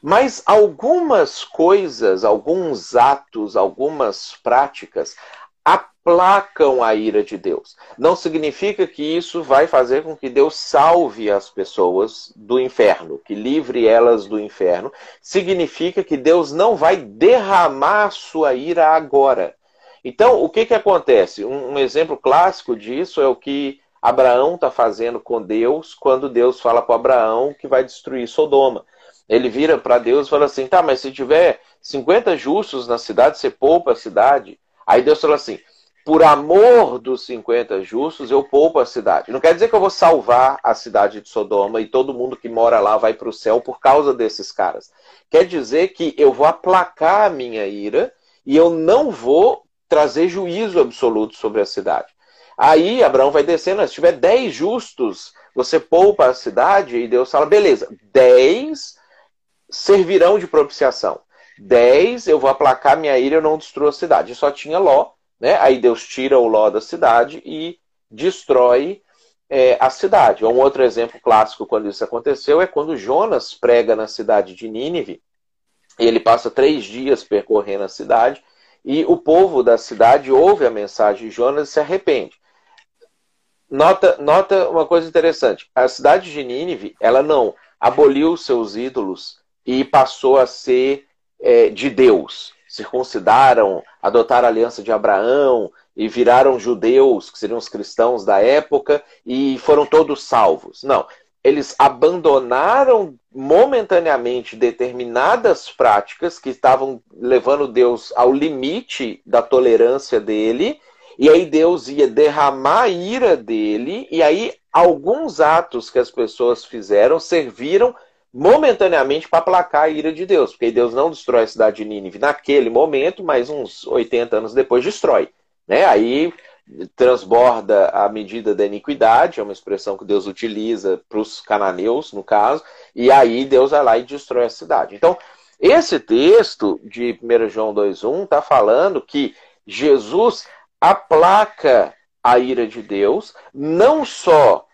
Mas algumas coisas, alguns atos, algumas práticas aplacam a ira de Deus. Não significa que isso vai fazer com que Deus salve as pessoas do inferno, que livre elas do inferno. Significa que Deus não vai derramar sua ira agora. Então, o que, que acontece? Um, um exemplo clássico disso é o que Abraão está fazendo com Deus quando Deus fala para Abraão que vai destruir Sodoma. Ele vira para Deus e fala assim: tá, mas se tiver 50 justos na cidade, você poupa a cidade. Aí Deus fala assim: por amor dos 50 justos, eu poupo a cidade. Não quer dizer que eu vou salvar a cidade de Sodoma e todo mundo que mora lá vai para o céu por causa desses caras. Quer dizer que eu vou aplacar a minha ira e eu não vou trazer juízo absoluto sobre a cidade. Aí Abraão vai descendo, se tiver 10 justos, você poupa a cidade e Deus fala, beleza, 10 servirão de propiciação. 10 eu vou aplacar minha ira, eu não destruo a cidade. só tinha Ló, né? Aí Deus tira o Ló da cidade e destrói é, a cidade. Um outro exemplo clássico quando isso aconteceu é quando Jonas prega na cidade de Nínive. Ele passa três dias percorrendo a cidade e o povo da cidade ouve a mensagem de Jonas e se arrepende. Nota, nota uma coisa interessante. A cidade de Nínive, ela não aboliu seus ídolos e passou a ser é, de Deus. Circuncidaram, adotaram a aliança de Abraão e viraram judeus, que seriam os cristãos da época, e foram todos salvos. Não. Eles abandonaram momentaneamente determinadas práticas que estavam levando Deus ao limite da tolerância dele e aí Deus ia derramar a ira dele, e aí alguns atos que as pessoas fizeram serviram momentaneamente para aplacar a ira de Deus, porque Deus não destrói a cidade de Nínive naquele momento, mas uns 80 anos depois destrói. Né? Aí transborda a medida da iniquidade, é uma expressão que Deus utiliza para os cananeus, no caso, e aí Deus vai lá e destrói a cidade. Então, esse texto de 1 João 2,1 está falando que Jesus aplaca a ira de Deus, não só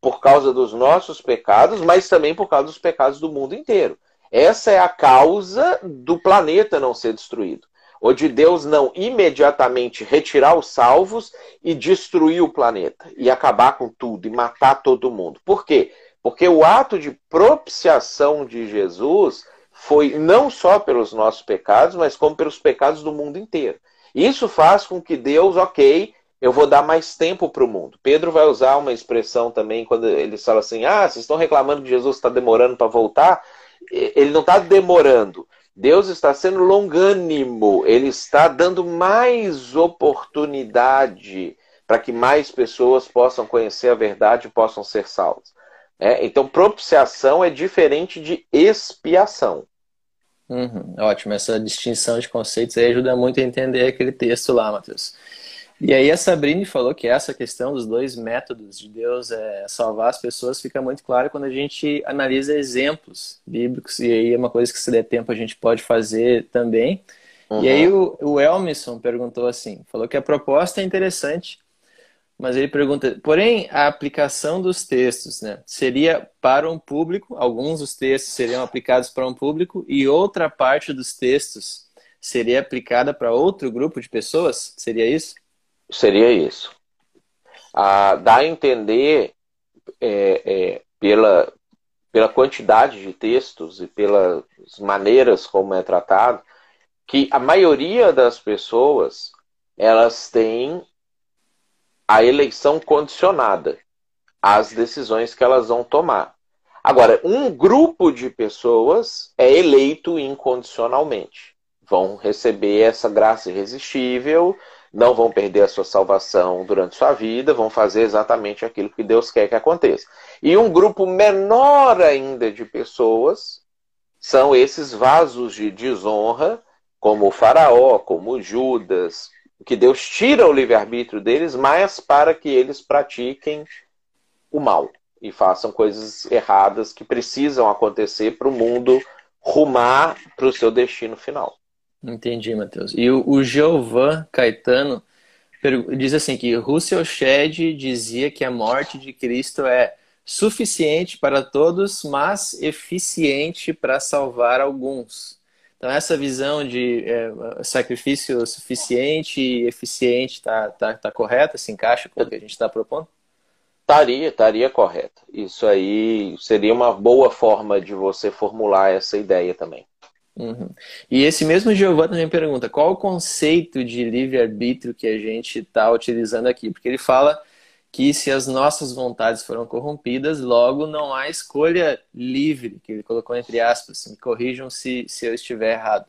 por causa dos nossos pecados, mas também por causa dos pecados do mundo inteiro. Essa é a causa do planeta não ser destruído. Ou de Deus não imediatamente retirar os salvos e destruir o planeta, e acabar com tudo, e matar todo mundo. Por quê? Porque o ato de propiciação de Jesus foi não só pelos nossos pecados, mas como pelos pecados do mundo inteiro. Isso faz com que Deus, ok, eu vou dar mais tempo para o mundo. Pedro vai usar uma expressão também quando ele fala assim: ah, vocês estão reclamando que Jesus está demorando para voltar. Ele não está demorando. Deus está sendo longânimo. Ele está dando mais oportunidade para que mais pessoas possam conhecer a verdade e possam ser salvas. É, então, propiciação é diferente de expiação.
Uhum, ótimo, essa distinção de conceitos aí ajuda muito a entender aquele texto lá, Matheus. E aí a Sabrine falou que essa questão dos dois métodos de Deus é salvar as pessoas fica muito claro quando a gente analisa exemplos bíblicos, e aí é uma coisa que se der tempo a gente pode fazer também. Uhum. E aí o, o Elmisson perguntou assim, falou que a proposta é interessante, mas ele pergunta, porém a aplicação dos textos, né, seria para um público, alguns dos textos seriam aplicados para um público e outra parte dos textos seria aplicada para outro grupo de pessoas? Seria isso?
Seria isso. Ah, dá a entender é, é, pela, pela quantidade de textos e pelas maneiras como é tratado que a maioria das pessoas elas têm a eleição condicionada às decisões que elas vão tomar. Agora, um grupo de pessoas é eleito incondicionalmente. Vão receber essa graça irresistível, não vão perder a sua salvação durante sua vida, vão fazer exatamente aquilo que Deus quer que aconteça. E um grupo menor ainda de pessoas são esses vasos de desonra, como o Faraó, como Judas, que Deus tira o livre-arbítrio deles, mas para que eles pratiquem o mal e façam coisas erradas que precisam acontecer para o mundo rumar para o seu destino final.
Entendi, Matheus. E o, o Caetano diz assim que Russell Shedd dizia que a morte de Cristo é suficiente para todos, mas eficiente para salvar alguns. Então essa visão de é, sacrifício suficiente e eficiente está tá, tá correta? Se encaixa com o que a gente está propondo?
Estaria, estaria correta. Isso aí seria uma boa forma de você formular essa ideia também.
Uhum. E esse mesmo Giovanni também pergunta qual o conceito de livre-arbítrio que a gente está utilizando aqui, porque ele fala que se as nossas vontades foram corrompidas, logo não há escolha livre, que ele colocou entre aspas, me corrijam se, se eu estiver errado.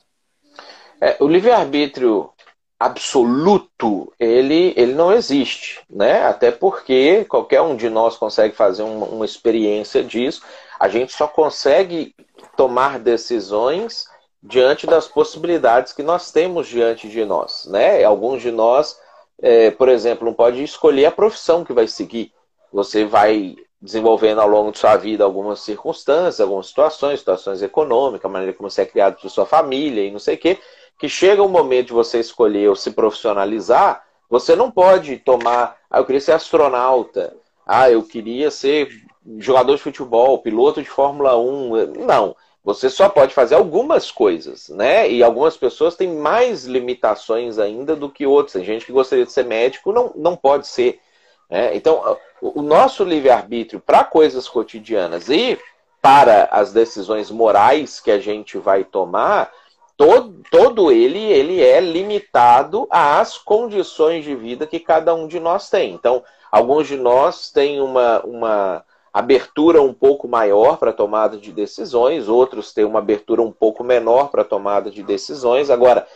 É, o livre-arbítrio absoluto, ele, ele não existe, né? Até porque qualquer um de nós consegue fazer uma, uma experiência disso, a gente só consegue tomar decisões diante das possibilidades que nós temos diante de nós. Né? Alguns de nós, é, por exemplo, não pode escolher a profissão que vai seguir. Você vai desenvolvendo ao longo de sua vida algumas circunstâncias, algumas situações, situações econômicas, a maneira como você é criado por sua família e não sei o quê, que chega um momento de você escolher ou se profissionalizar, você não pode tomar, ah, eu queria ser astronauta, ah, eu queria ser jogador de futebol, piloto de Fórmula 1. Não. Você só pode fazer algumas coisas, né? E algumas pessoas têm mais limitações ainda do que outras. Tem gente que gostaria de ser médico, não, não pode ser. Né? Então, o nosso livre-arbítrio para coisas cotidianas e para as decisões morais que a gente vai tomar, todo, todo ele, ele é limitado às condições de vida que cada um de nós tem. Então, alguns de nós têm uma, uma abertura um pouco maior para tomada de decisões, outros têm uma abertura um pouco menor para tomada de decisões. Agora,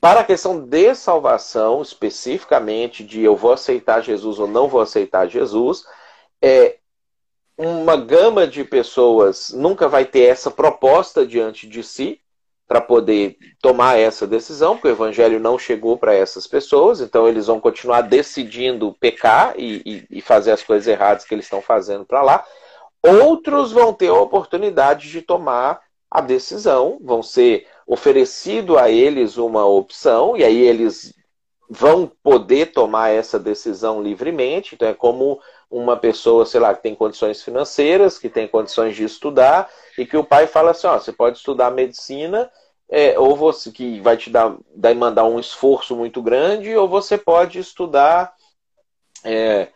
para a questão de salvação, especificamente de eu vou aceitar Jesus ou não vou aceitar Jesus, é uma gama de pessoas nunca vai ter essa proposta diante de si, para poder tomar essa decisão, porque o evangelho não chegou para essas pessoas, então eles vão continuar decidindo pecar e, e, e fazer as coisas erradas que eles estão fazendo para lá. Outros vão ter a oportunidade de tomar a decisão, vão ser oferecido a eles uma opção, e aí eles vão poder tomar essa decisão livremente. Então é como uma pessoa, sei lá, que tem condições financeiras, que tem condições de estudar, e que o pai fala assim, ó, você pode estudar medicina, é, ou você que vai te dar, mandar um esforço muito grande, ou você pode estudar, é,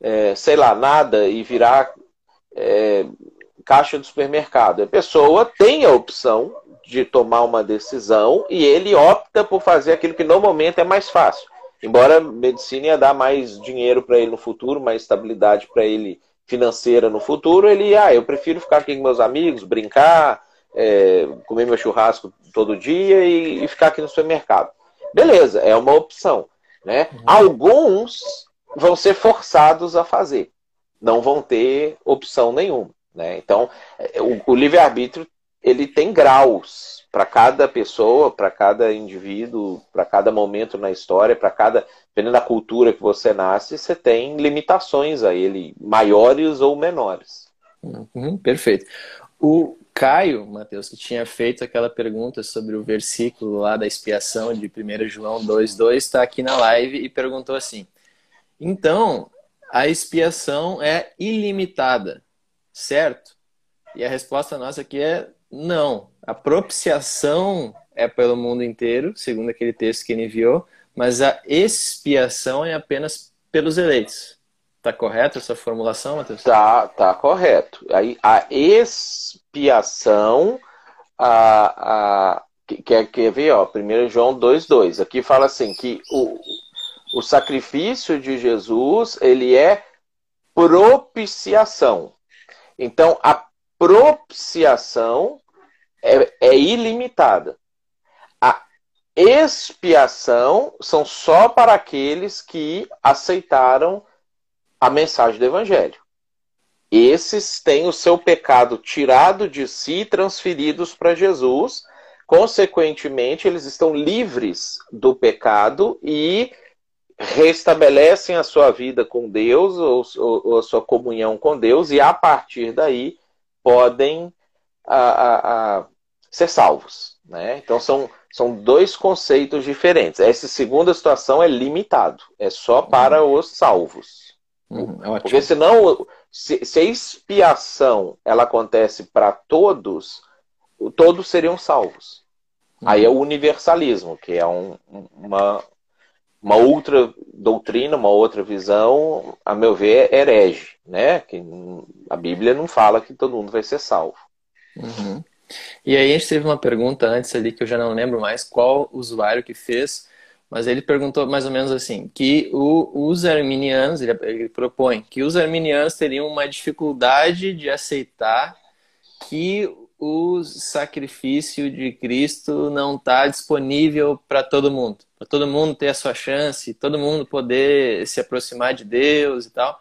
é, sei lá, nada e virar é, caixa do supermercado. A pessoa tem a opção de tomar uma decisão e ele opta por fazer aquilo que no momento é mais fácil. Embora a medicina ia dar mais dinheiro para ele no futuro, mais estabilidade para ele financeira no futuro, ele, ah, eu prefiro ficar aqui com meus amigos, brincar, é, comer meu churrasco todo dia e, e, ficar aqui no supermercado. Beleza, é uma opção. Né? Uhum. Alguns vão ser forçados a fazer, não vão ter opção nenhuma. Né? Então, é, o, o livre-arbítrio ele tem graus para cada pessoa, para cada indivíduo, para cada momento na história, para cada. Dependendo da cultura que você nasce, você tem limitações a ele, maiores ou menores.
Uhum, perfeito. O Caio, Mateus, que tinha feito aquela pergunta sobre o versículo lá da expiação de 1 João 2,2, está aqui na live e perguntou assim: então, a expiação é ilimitada, certo? E a resposta nossa aqui é não. A propiciação é pelo mundo inteiro, segundo aquele texto que ele enviou, mas a expiação é apenas pelos eleitos. Tá correto essa formulação, Matheus?
Tá, tá correto. Aí a expiação, a, a, quer, quer ver, ó, 1 João 2,2. Aqui fala assim que o, o sacrifício de Jesus, ele é propiciação. Então, a propiciação é, é ilimitada. A expiação são só para aqueles que aceitaram a mensagem do Evangelho. Esses têm o seu pecado tirado de si e transferidos para Jesus. Consequentemente, eles estão livres do pecado e restabelecem a sua vida com Deus ou, ou, ou a sua comunhão com Deus e a partir daí podem a, a, a ser salvos. Né? Então são, são dois conceitos diferentes. Essa segunda situação é limitado, é só para uhum. os salvos. Uhum, é Porque senão, se, se a expiação ela acontece para todos, todos seriam salvos. Uhum. Aí é o universalismo, que é um, uma, uma outra doutrina, uma outra visão, a meu ver, herege, né? Que a Bíblia não fala que todo mundo vai ser salvo.
Uhum. E aí a gente teve uma pergunta antes ali que eu já não lembro mais qual usuário que fez, mas ele perguntou mais ou menos assim, que o, os arminianos, ele, ele propõe que os arminianos teriam uma dificuldade de aceitar que o sacrifício de Cristo não está disponível para todo mundo, para todo mundo ter a sua chance, todo mundo poder se aproximar de Deus e tal.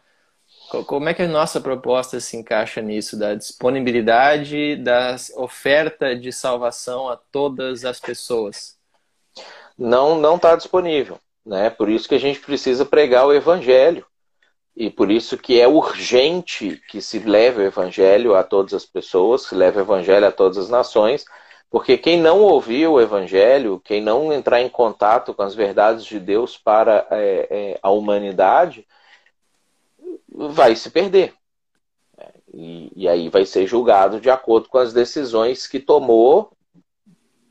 Como é que a nossa proposta se encaixa nisso, da disponibilidade, da oferta de salvação a todas as pessoas?
Não, não está disponível, né? Por isso que a gente precisa pregar o evangelho e por isso que é urgente que se leve o evangelho a todas as pessoas, se leve o evangelho a todas as nações, porque quem não ouvir o evangelho, quem não entrar em contato com as verdades de Deus para é, é, a humanidade vai se perder. E, e, aí vai ser julgado de acordo com as decisões que tomou,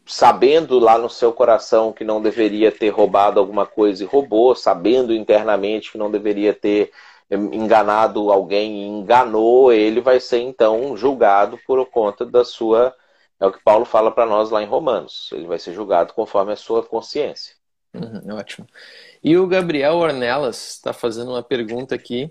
sabendo lá no seu coração que não deveria ter roubado alguma coisa e roubou, sabendo internamente que não deveria ter enganado alguém e enganou, ele vai ser então julgado por conta da sua. É o que Paulo fala para nós lá em Romanos. Ele vai ser julgado conforme a sua consciência.
Uhum, ótimo. E o Gabriel Ornelas está fazendo uma pergunta aqui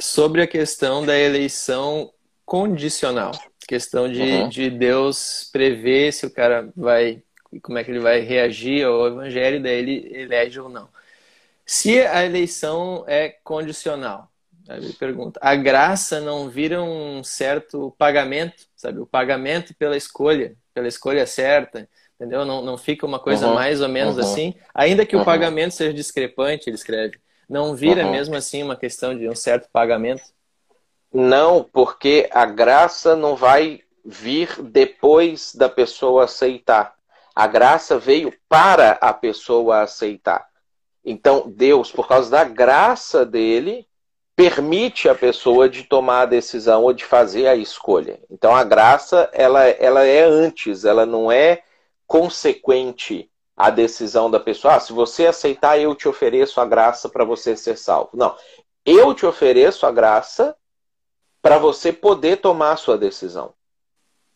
sobre a questão da eleição condicional. Questão de, uhum. de Deus prever se o cara vai. como é que ele vai reagir ao evangelho, daí ele elege ou não. Se a eleição é condicional, ele pergunta, a graça não vira um certo pagamento, sabe? O pagamento pela escolha. pela escolha certa, entendeu? Não, não fica uma coisa uhum. mais ou menos uhum. assim. Ainda que o uhum. pagamento seja discrepante, ele escreve, não vira uhum. mesmo assim uma questão de um certo pagamento?
Não, porque a graça não vai vir depois da pessoa aceitar. A graça veio para a pessoa aceitar. Então, Deus, por causa da graça dele, permite a pessoa de tomar a decisão ou de fazer a escolha. Então, a graça, ela, ela é antes, ela não é consequente à decisão da pessoa. Ah, se você aceitar, eu te ofereço a graça para você ser salvo. Não. Eu te ofereço a graça para você poder tomar a sua decisão.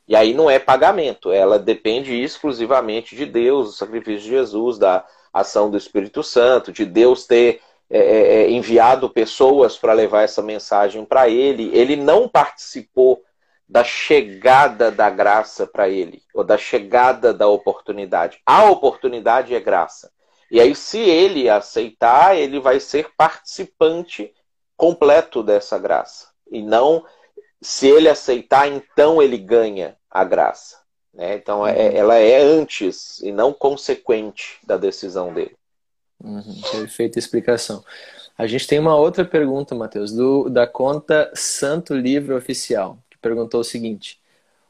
E aí não é pagamento, ela depende exclusivamente de Deus, do sacrifício de Jesus, da ação do Espírito Santo, de Deus ter é, é, é enviado pessoas para levar essa mensagem para ele. Ele não participou da chegada da graça para ele, ou da chegada da oportunidade. A oportunidade é graça. E aí, se ele aceitar, ele vai ser participante completo dessa graça. E não se ele aceitar, então ele ganha a graça. Né? Então é, uhum. ela é antes e não consequente da decisão dele.
Uhum, perfeita explicação. A gente tem uma outra pergunta, Matheus, do, da conta Santo Livro Oficial, perguntou o seguinte: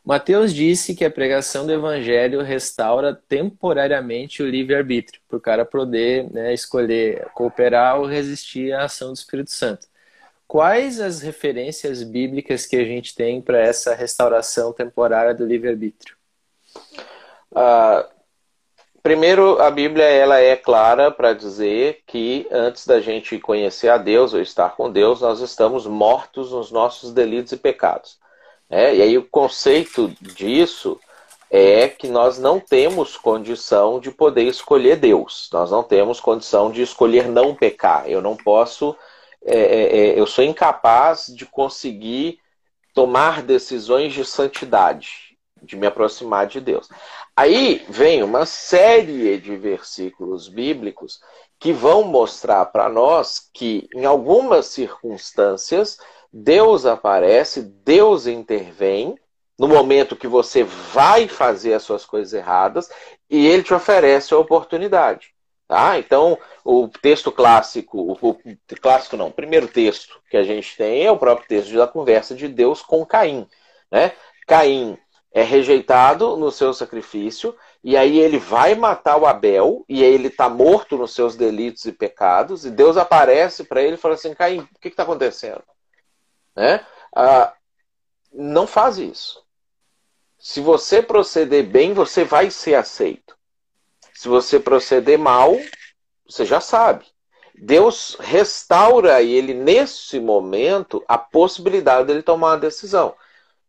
Mateus disse que a pregação do evangelho restaura temporariamente o livre-arbítrio, para o cara poder né, escolher cooperar ou resistir à ação do Espírito Santo. Quais as referências bíblicas que a gente tem para essa restauração temporária do livre-arbítrio?
Uh, primeiro, a Bíblia ela é clara para dizer que antes da gente conhecer a Deus ou estar com Deus, nós estamos mortos nos nossos delitos e pecados. É, e aí o conceito disso é que nós não temos condição de poder escolher Deus. Nós não temos condição de escolher não pecar. Eu não posso é, é, é, eu sou incapaz de conseguir tomar decisões de santidade, de me aproximar de Deus. Aí vem uma série de versículos bíblicos que vão mostrar para nós que, em algumas circunstâncias, Deus aparece, Deus intervém no momento que você vai fazer as suas coisas erradas e ele te oferece a oportunidade. Tá? Então, o texto clássico, o, clássico não, o primeiro texto que a gente tem é o próprio texto da conversa de Deus com Caim. Né? Caim é rejeitado no seu sacrifício, e aí ele vai matar o Abel, e ele está morto nos seus delitos e pecados, e Deus aparece para ele e fala assim: Caim, o que está acontecendo? Né? Ah, não faz isso. Se você proceder bem, você vai ser aceito. Se você proceder mal, você já sabe. Deus restaura ele nesse momento a possibilidade dele tomar uma decisão.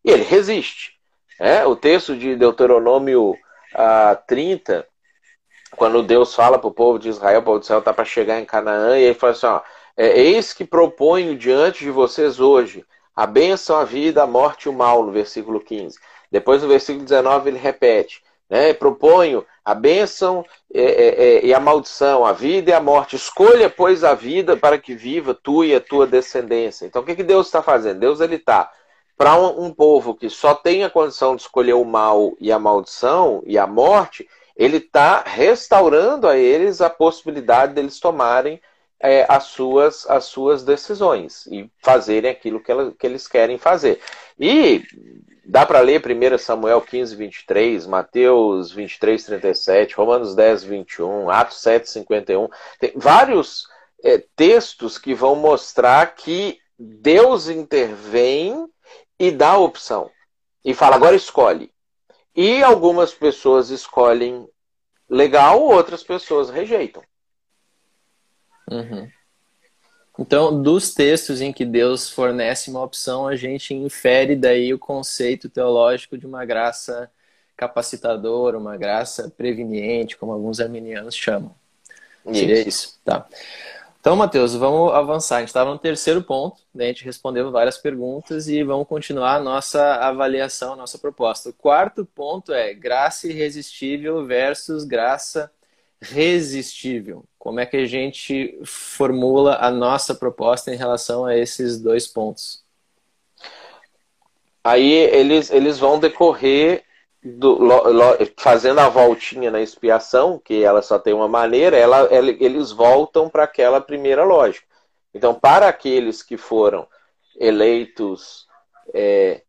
E ele resiste. É, o texto de Deuteronômio ah, 30, quando Deus fala para o povo de Israel, o povo de Israel está para chegar em Canaã, e ele fala assim: ó, é, eis que proponho diante de vocês hoje a bênção, a vida, a morte e o mal, no versículo 15. Depois, no versículo 19, ele repete: né? Proponho a bênção é, é, é, e a maldição, a vida e a morte. Escolha, pois, a vida para que viva tu e a tua descendência. Então, o que, que Deus está fazendo? Deus ele está para um, um, povo que só tem a condição de escolher o mal e a maldição e a morte, ele está restaurando a eles a possibilidade deles tomarem é, as, suas, as suas decisões e fazerem aquilo que, ela, que eles querem fazer. E Dá para ler 1 Samuel 15, 23, Mateus 23, 37, Romanos 10, 21, Atos 7, 51. Tem vários é, textos que vão mostrar que Deus intervém e dá opção. E fala, agora escolhe. E algumas pessoas escolhem legal, outras pessoas rejeitam.
Uhum. Então, dos textos em que Deus fornece uma opção, a gente infere daí o conceito teológico de uma graça capacitadora, uma graça preveniente, como alguns arminianos chamam. Isso. Seria isso, tá? Então, Matheus, vamos avançar. A gente estava no terceiro ponto, né? a gente respondeu várias perguntas e vamos continuar a nossa avaliação, a nossa proposta. O quarto ponto é graça irresistível versus graça resistível. Como é que a gente formula a nossa proposta em relação a esses dois pontos?
Aí eles, eles vão decorrer do, lo, lo, fazendo a voltinha na expiação, que ela só tem uma maneira, ela, ela eles voltam para aquela primeira lógica. Então, para aqueles que foram eleitos é,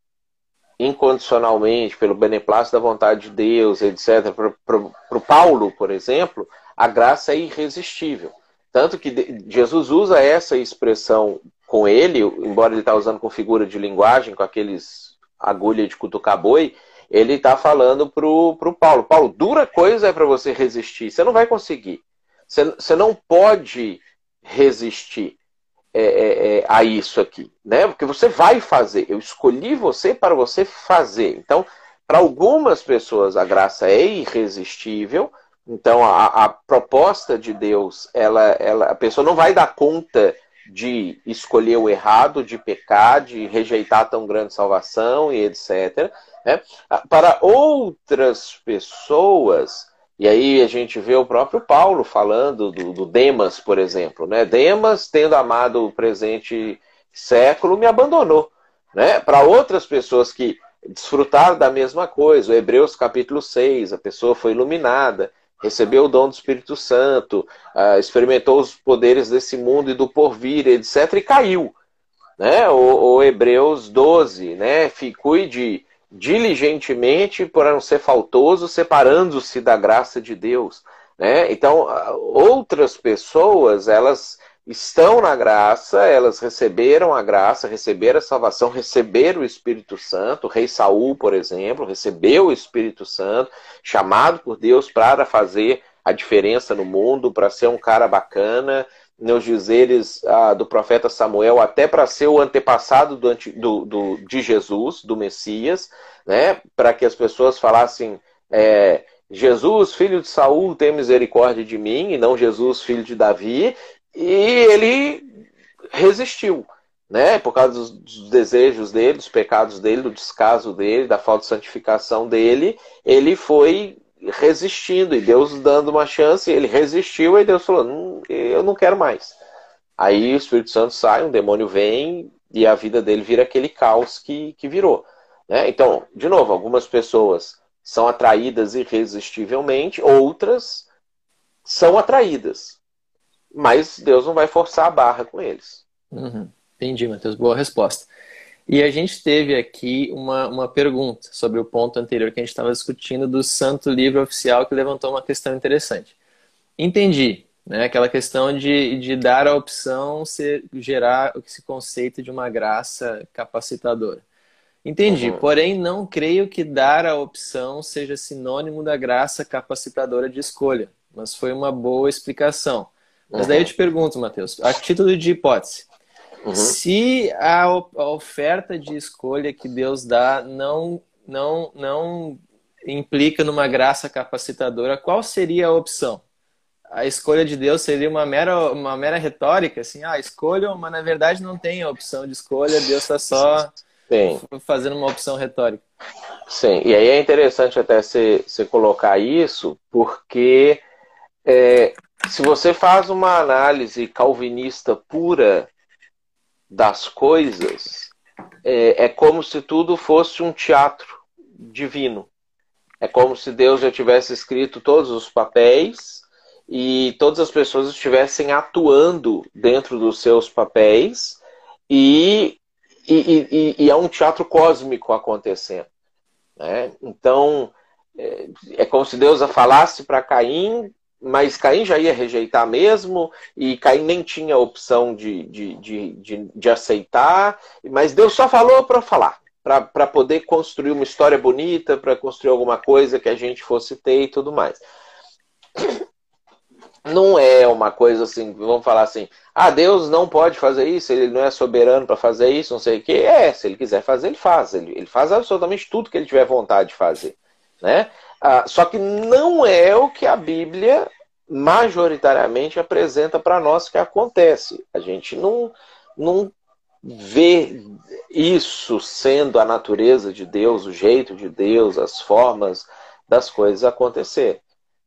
incondicionalmente pelo beneplácito da vontade de Deus, etc., para o Paulo, por exemplo, a graça é irresistível. Tanto que Jesus usa essa expressão com ele, embora ele está usando com figura de linguagem, com aqueles agulha de cutucar boi, ele está falando para o Paulo. Paulo, dura coisa é para você resistir. Você não vai conseguir. Você, você não pode resistir é, é, é, a isso aqui, né? Porque você vai fazer. Eu escolhi você para você fazer. Então, para algumas pessoas a graça é irresistível. Então, a, a proposta de Deus, ela, ela, a pessoa não vai dar conta de escolher o errado, de pecar, de rejeitar tão grande salvação e etc. Né? Para outras pessoas, e aí a gente vê o próprio Paulo falando do, do Demas, por exemplo. Né? Demas, tendo amado o presente século, me abandonou. Né? Para outras pessoas que desfrutaram da mesma coisa, o Hebreus capítulo 6, a pessoa foi iluminada, recebeu o dom do Espírito Santo, uh, experimentou os poderes desse mundo e do porvir, etc., e caiu. Né? O, o Hebreus 12, né? cuide diligentemente por não ser faltoso, separando-se da graça de Deus. Né? Então, outras pessoas, elas estão na graça, elas receberam a graça, receberam a salvação, receberam o Espírito Santo. O rei Saul, por exemplo, recebeu o Espírito Santo, chamado por Deus para fazer a diferença no mundo, para ser um cara bacana, nos dizeres ah, do profeta Samuel, até para ser o antepassado do, do, do, de Jesus, do Messias, né? para que as pessoas falassem. É, Jesus, filho de Saul, tem misericórdia de mim, e não Jesus, filho de Davi, e ele resistiu, né? Por causa dos, dos, desejos dele, dos pecados dele, do descaso dele, da falta de santificação dele, ele foi resistindo e Deus dando uma chance, ele resistiu e Deus falou: não, eu não quero mais. Aí o Espírito Santo sai, um demônio vem e a vida dele vira aquele caos que, que virou. Né? Então, de novo, algumas pessoas são atraídas irresistivelmente, outras são atraídas mas Deus não vai forçar a barra com eles.
Uhum. Entendi, Matheus. Boa resposta. E a gente teve aqui uma, uma pergunta sobre o ponto anterior que a gente estava discutindo do Santo Livro Oficial, que levantou uma questão interessante. Entendi, né? Aquela questão de, de dar a opção ser, gerar esse conceito de uma graça capacitadora. Entendi, uhum. porém não creio que dar a opção seja sinônimo da graça capacitadora de escolha, mas foi uma boa explicação. Mas uhum. daí eu te pergunto, Matheus, a título de hipótese, uhum. se a, a, oferta de escolha que Deus dá não, não, não implica numa graça capacitadora, qual seria a opção? A escolha de Deus seria uma mera, uma mera retórica, assim, ah, escolham, mas na verdade não tem a opção de escolha, Deus está só Sim. fazendo uma opção retórica.
Sim, e aí é interessante até você colocar isso, porque é, se você faz uma análise calvinista pura das coisas, é, é, como se tudo fosse um teatro divino. É como se Deus já tivesse escrito todos os papéis e todas as pessoas estivessem atuando dentro dos seus papéis e, e, e, e é um teatro cósmico acontecendo. Né? Então, é, é como se Deus falasse para Caim mas Caim já ia rejeitar mesmo, e Caim nem tinha opção de, de, de, de, de aceitar, mas Deus só falou para falar, para poder construir uma história bonita, para construir alguma coisa que a gente fosse ter e tudo mais. Não é uma coisa assim, vamos falar assim, ah, Deus não pode fazer isso, ele não é soberano para fazer isso, não sei o quê. É, se ele quiser fazer, ele faz. Ele, ele faz absolutamente tudo que ele tiver vontade de fazer. Né? Ah, só que não é o que a Bíblia majoritariamente apresenta para nós que acontece. A gente não, não vê isso sendo a natureza de Deus, o jeito de Deus, as formas das coisas acontecer.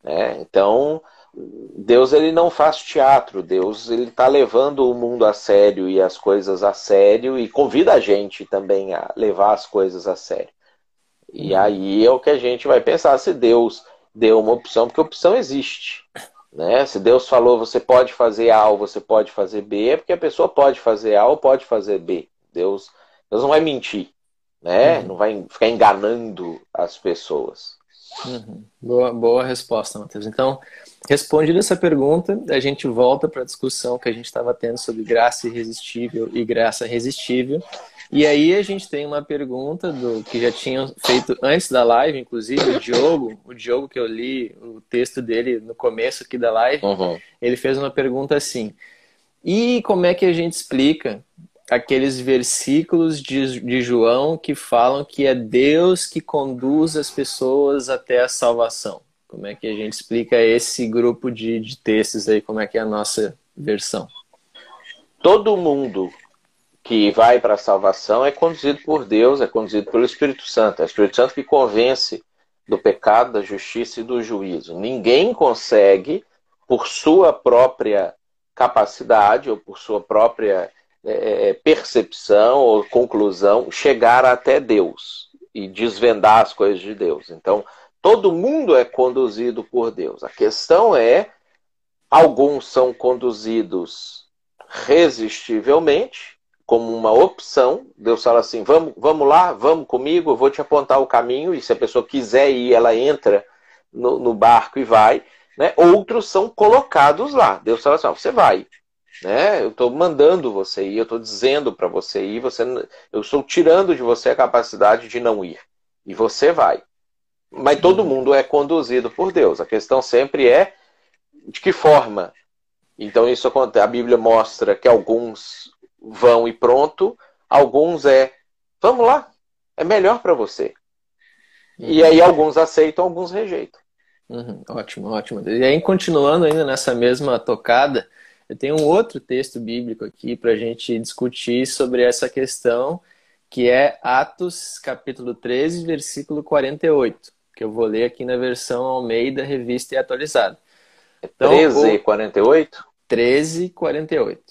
Né? Então, Deus ele não faz teatro, Deus ele está levando o mundo a sério e as coisas a sério e convida a gente também a levar as coisas a sério. E uhum. aí é o que a gente vai pensar se Deus deu uma opção, porque opção existe. Né? Se Deus falou você pode fazer A ou você pode fazer B, é porque a pessoa pode fazer A ou pode fazer B. Deus, Deus não vai mentir, né? Uhum. não vai ficar enganando as pessoas.
Uhum. Boa, boa resposta, Matheus. Então, respondida essa pergunta, a gente volta para a discussão que a gente estava tendo sobre graça irresistível e graça resistível. E aí a gente tem uma pergunta do que já tinham feito antes da live, inclusive o Diogo, o Diogo que eu li o texto dele no começo aqui da live, uhum. ele fez uma pergunta assim: e como é que a gente explica aqueles versículos de, de João que falam que é Deus que conduz as pessoas até a salvação? Como é que a gente explica esse grupo de, de textos aí? Como é que é a nossa versão?
Todo mundo que vai para a salvação é conduzido por Deus, é conduzido pelo Espírito Santo. É o Espírito Santo que convence do pecado, da justiça e do juízo. Ninguém consegue, por sua própria capacidade ou por sua própria é, é percepção ou conclusão, chegar até Deus e desvendar as coisas de Deus. Então, todo mundo é conduzido por Deus. A questão é: alguns são conduzidos resistivelmente, como uma opção. Deus fala assim: vamos, vamos lá, vamos comigo, eu vou te apontar o caminho. E se a pessoa quiser ir, ela entra no, no barco e vai. Né? Outros são colocados lá. Deus fala assim: ó, você vai. Né? Eu estou mandando você ir, eu estou dizendo para você ir, você, eu estou tirando de você a capacidade de não ir. E você vai. Mas todo mundo é conduzido por Deus. A questão sempre é de que forma. Então isso acontece. A Bíblia mostra que alguns vão e pronto, alguns é vamos lá, é melhor para você. Uhum. E aí alguns aceitam, alguns rejeitam.
Uhum, ótimo, ótimo. E aí, continuando ainda nessa mesma tocada, eu tenho um outro texto bíblico aqui para a gente discutir sobre essa questão, que é Atos capítulo 13, versículo 48, que eu vou ler aqui na versão Almeida, revista e atualizada.
Então, 13 e 48?
13 e 48.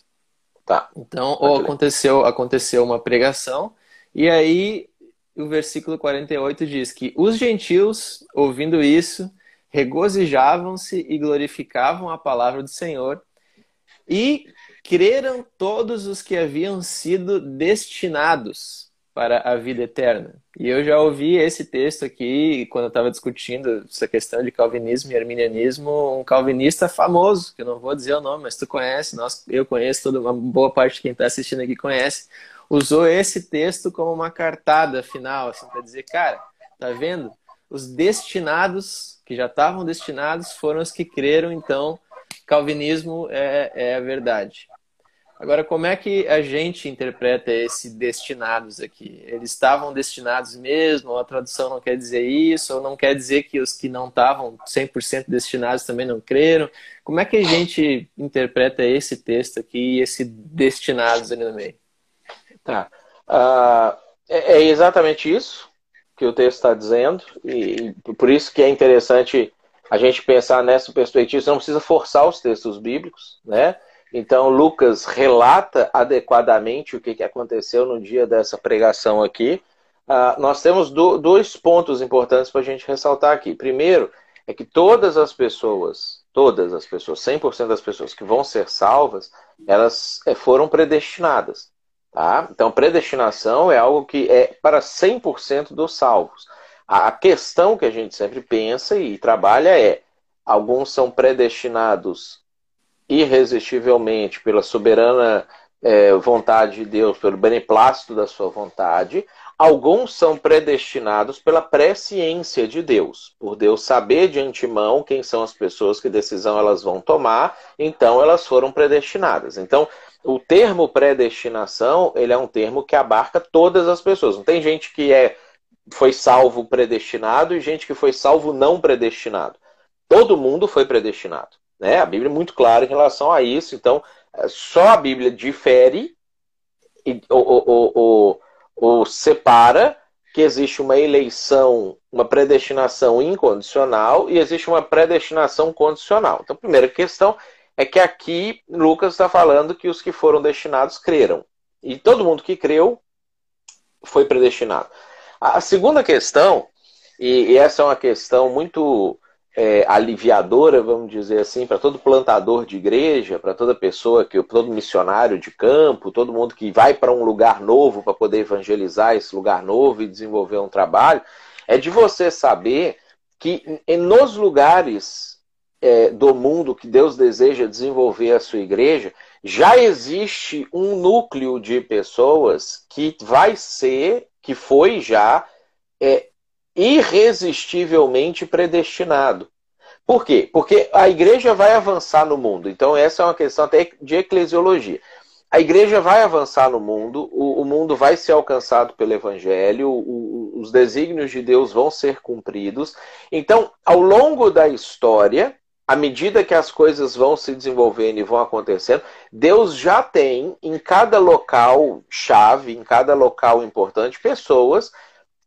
Tá. Então, ou aconteceu, aconteceu uma pregação, e aí o versículo 48 diz que os gentios, ouvindo isso, regozijavam-se e glorificavam a palavra do Senhor, e creram todos os que haviam sido destinados para a vida eterna. E eu já ouvi esse texto aqui quando eu estava discutindo essa questão de calvinismo e arminianismo, um calvinista famoso, que eu não vou dizer o nome, mas tu conhece, nós, eu conheço, toda uma boa parte de quem está assistindo aqui conhece, usou esse texto como uma cartada final, assim, para dizer, cara, tá vendo? Os destinados, que já estavam destinados, foram os que creram, então, calvinismo é, é a verdade. Agora, como é que a gente interpreta esse destinados aqui? Eles estavam destinados mesmo? Ou a tradução não quer dizer isso? Ou não quer dizer que os que não estavam 100% destinados também não creram? Como é que a gente interpreta esse texto aqui e esse destinados ali no meio?
Tá. Uh, é exatamente isso que o texto está dizendo. E por isso que é interessante a gente pensar nessa perspectiva. Você não precisa forçar os textos bíblicos, né? Então, Lucas relata adequadamente o que aconteceu no dia dessa pregação aqui. Uh, nós temos do, dois pontos importantes para a gente ressaltar aqui. Primeiro, é que todas as pessoas, todas as pessoas, 100% das pessoas que vão ser salvas, elas é, foram predestinadas. Tá? Então, predestinação é algo que é para 100% dos salvos. A questão que a gente sempre pensa e trabalha é: alguns são predestinados irresistivelmente pela soberana é, vontade de Deus, pelo beneplácito da sua vontade. Alguns são predestinados pela presciência de Deus, por Deus saber de antemão quem são as pessoas que decisão elas vão tomar, então elas foram predestinadas. Então, o termo predestinação, ele é um termo que abarca todas as pessoas. Não tem gente que é foi salvo predestinado e gente que foi salvo não predestinado. Todo mundo foi predestinado. Né? A Bíblia é muito clara em relação a isso. Então, é, só a Bíblia difere e, ou, ou separa que existe uma eleição, uma predestinação incondicional e existe uma predestinação condicional. Então, a primeira questão é que aqui Lucas está falando que os que foram destinados creram. E todo mundo que creu foi predestinado. A segunda questão, e, essa é uma questão muito é, aliviadora, vamos dizer assim, para todo plantador de igreja, para toda pessoa, que todo missionário de campo, todo mundo que vai para um lugar novo para poder evangelizar esse lugar novo e desenvolver um trabalho, é de você saber que nos lugares é, do mundo que Deus deseja desenvolver a sua igreja, já existe um núcleo de pessoas que vai ser, que foi já é, irresistivelmente predestinado. Por quê? Porque a igreja vai avançar no mundo. Então, essa é uma questão até de eclesiologia. A igreja vai avançar no mundo, o, o mundo vai ser alcançado pelo evangelho, o, os desígnios de Deus vão ser cumpridos. Então, ao longo da história, à medida que as coisas vão se desenvolvendo e vão acontecendo, Deus já tem em cada local chave, em cada local importante, pessoas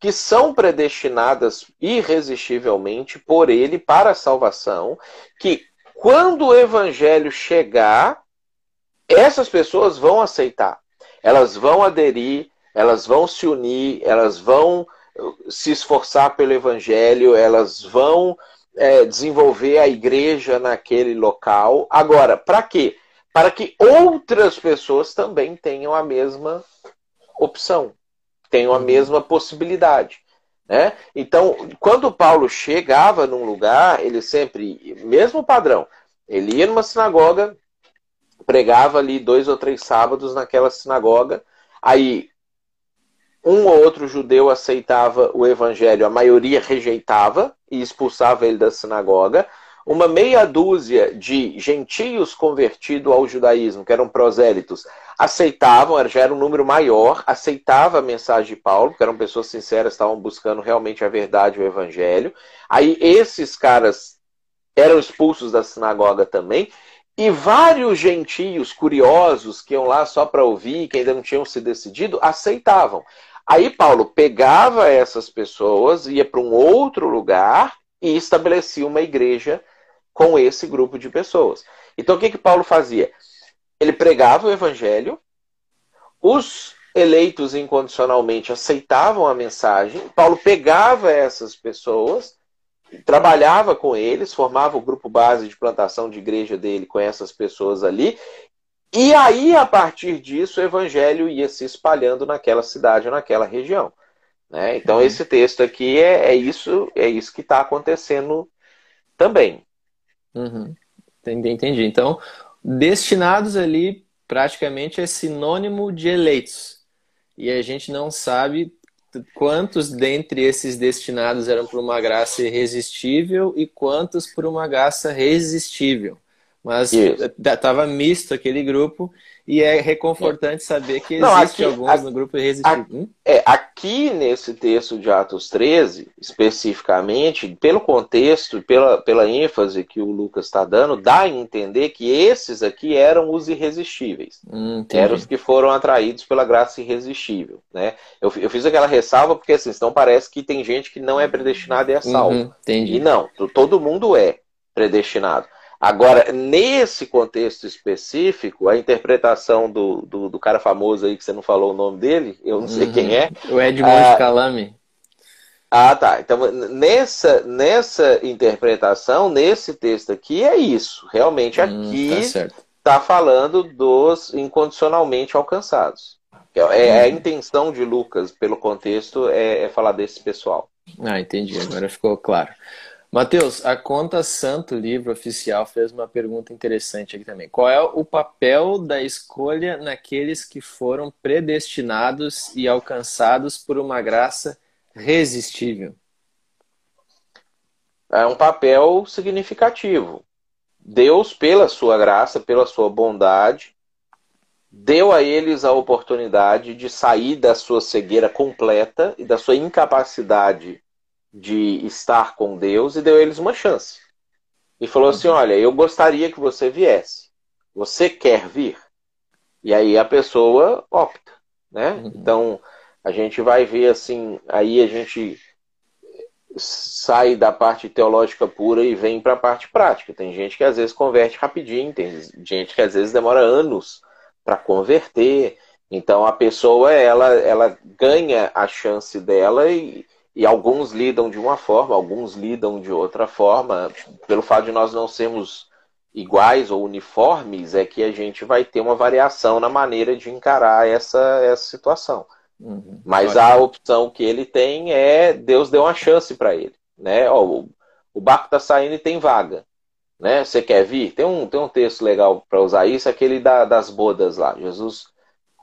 que são predestinadas irresistivelmente por Ele para a salvação, que quando o evangelho chegar, essas pessoas vão aceitar, elas vão aderir, elas vão se unir, elas vão uh, se esforçar pelo evangelho, elas vão é, desenvolver a igreja naquele local. Agora, para quê? Para que outras pessoas também tenham a mesma opção, tenham a uhum. mesma possibilidade. Né? Então, quando Paulo chegava num lugar, ele sempre, mesmo padrão, ele ia numa sinagoga, pregava ali dois ou três sábados naquela sinagoga, aí um ou outro judeu aceitava o evangelho, a maioria rejeitava e expulsava ele da sinagoga. Uma meia dúzia de gentios convertidos ao judaísmo, que eram prosélitos, aceitavam, já era um número maior, aceitava a mensagem de Paulo, que eram pessoas sinceras, estavam buscando realmente a verdade, o evangelho. Aí esses caras eram expulsos da sinagoga também, e vários gentios curiosos que iam lá só para ouvir, que ainda não tinham se decidido, aceitavam. Aí Paulo pegava essas pessoas, ia para um outro lugar e estabelecia uma igreja com esse grupo de pessoas. Então o que, que Paulo fazia? Ele pregava o evangelho, os eleitos incondicionalmente aceitavam a mensagem, Paulo pegava essas pessoas, trabalhava com eles, formava o grupo base de plantação de igreja dele com essas pessoas ali, e aí, a partir disso, o evangelho ia se espalhando naquela cidade, naquela região. Né? Então, uhum. esse texto aqui é, é, isso é isso que está acontecendo também.
Uhum. Entendi, entendi. Então, destinados ali praticamente é sinônimo de eleitos. E a gente não sabe quantos dentre esses destinados eram por uma graça irresistível e quantos por uma graça resistível. Mas estava misto aquele grupo e é reconfortante saber que Não, existe aqui, alguns no grupo irresistível.
Hum? É, aqui nesse texto de Atos 13, especificamente, pelo contexto e pela, pela ênfase que o Lucas está dando, dá a entender que esses aqui eram os irresistíveis. Hum, eram os que foram atraídos pela graça irresistível. Né? Eu, eu fiz aquela ressalva porque assim, senão parece que tem gente que não é predestinada e é salvo. Uhum, e não, todo mundo é predestinado. Agora, nesse contexto específico, a interpretação do, do, do, cara famoso aí, que você não falou o nome dele, eu não sei uhum. quem é.
O Edmond ah, Calame.
Ah, tá. Então, nessa, nessa interpretação, nesse texto aqui, é isso. Realmente, hum, aqui está tá falando dos incondicionalmente alcançados. É, é, a uhum. intenção de Lucas, pelo contexto, é, é falar desse pessoal.
Ah, entendi. Agora ficou claro. Matheus, a Conta Santo Livro Oficial fez uma pergunta interessante aqui também. Qual é o papel da escolha naqueles que foram predestinados e alcançados por uma graça resistível?
É um papel significativo. Deus, pela sua graça, pela sua bondade, deu a eles a oportunidade de sair da sua cegueira completa e da sua incapacidade de estar com Deus e deu eles uma chance. E falou assim: uhum. Olha, eu gostaria que você viesse. Você quer vir? E aí a pessoa opta, né? Uhum. Então a gente vai ver assim, aí a gente sai da parte teológica pura e vem para a parte prática. Tem gente que às vezes converte rapidinho, tem gente que às vezes demora anos para converter. Então a pessoa ela, ela ganha a chance dela e, e alguns lidam de uma forma, alguns lidam de outra forma. Pelo fato de nós não sermos iguais ou uniformes, é que a gente vai ter uma variação na maneira de encarar essa, essa situação. Uhum. Mas a opção que ele tem é Deus deu uma chance para ele. Né? Ó, o, o barco está saindo e tem vaga. Né? Você quer vir? Tem um, tem um texto legal para usar isso, aquele da, das bodas lá. Jesus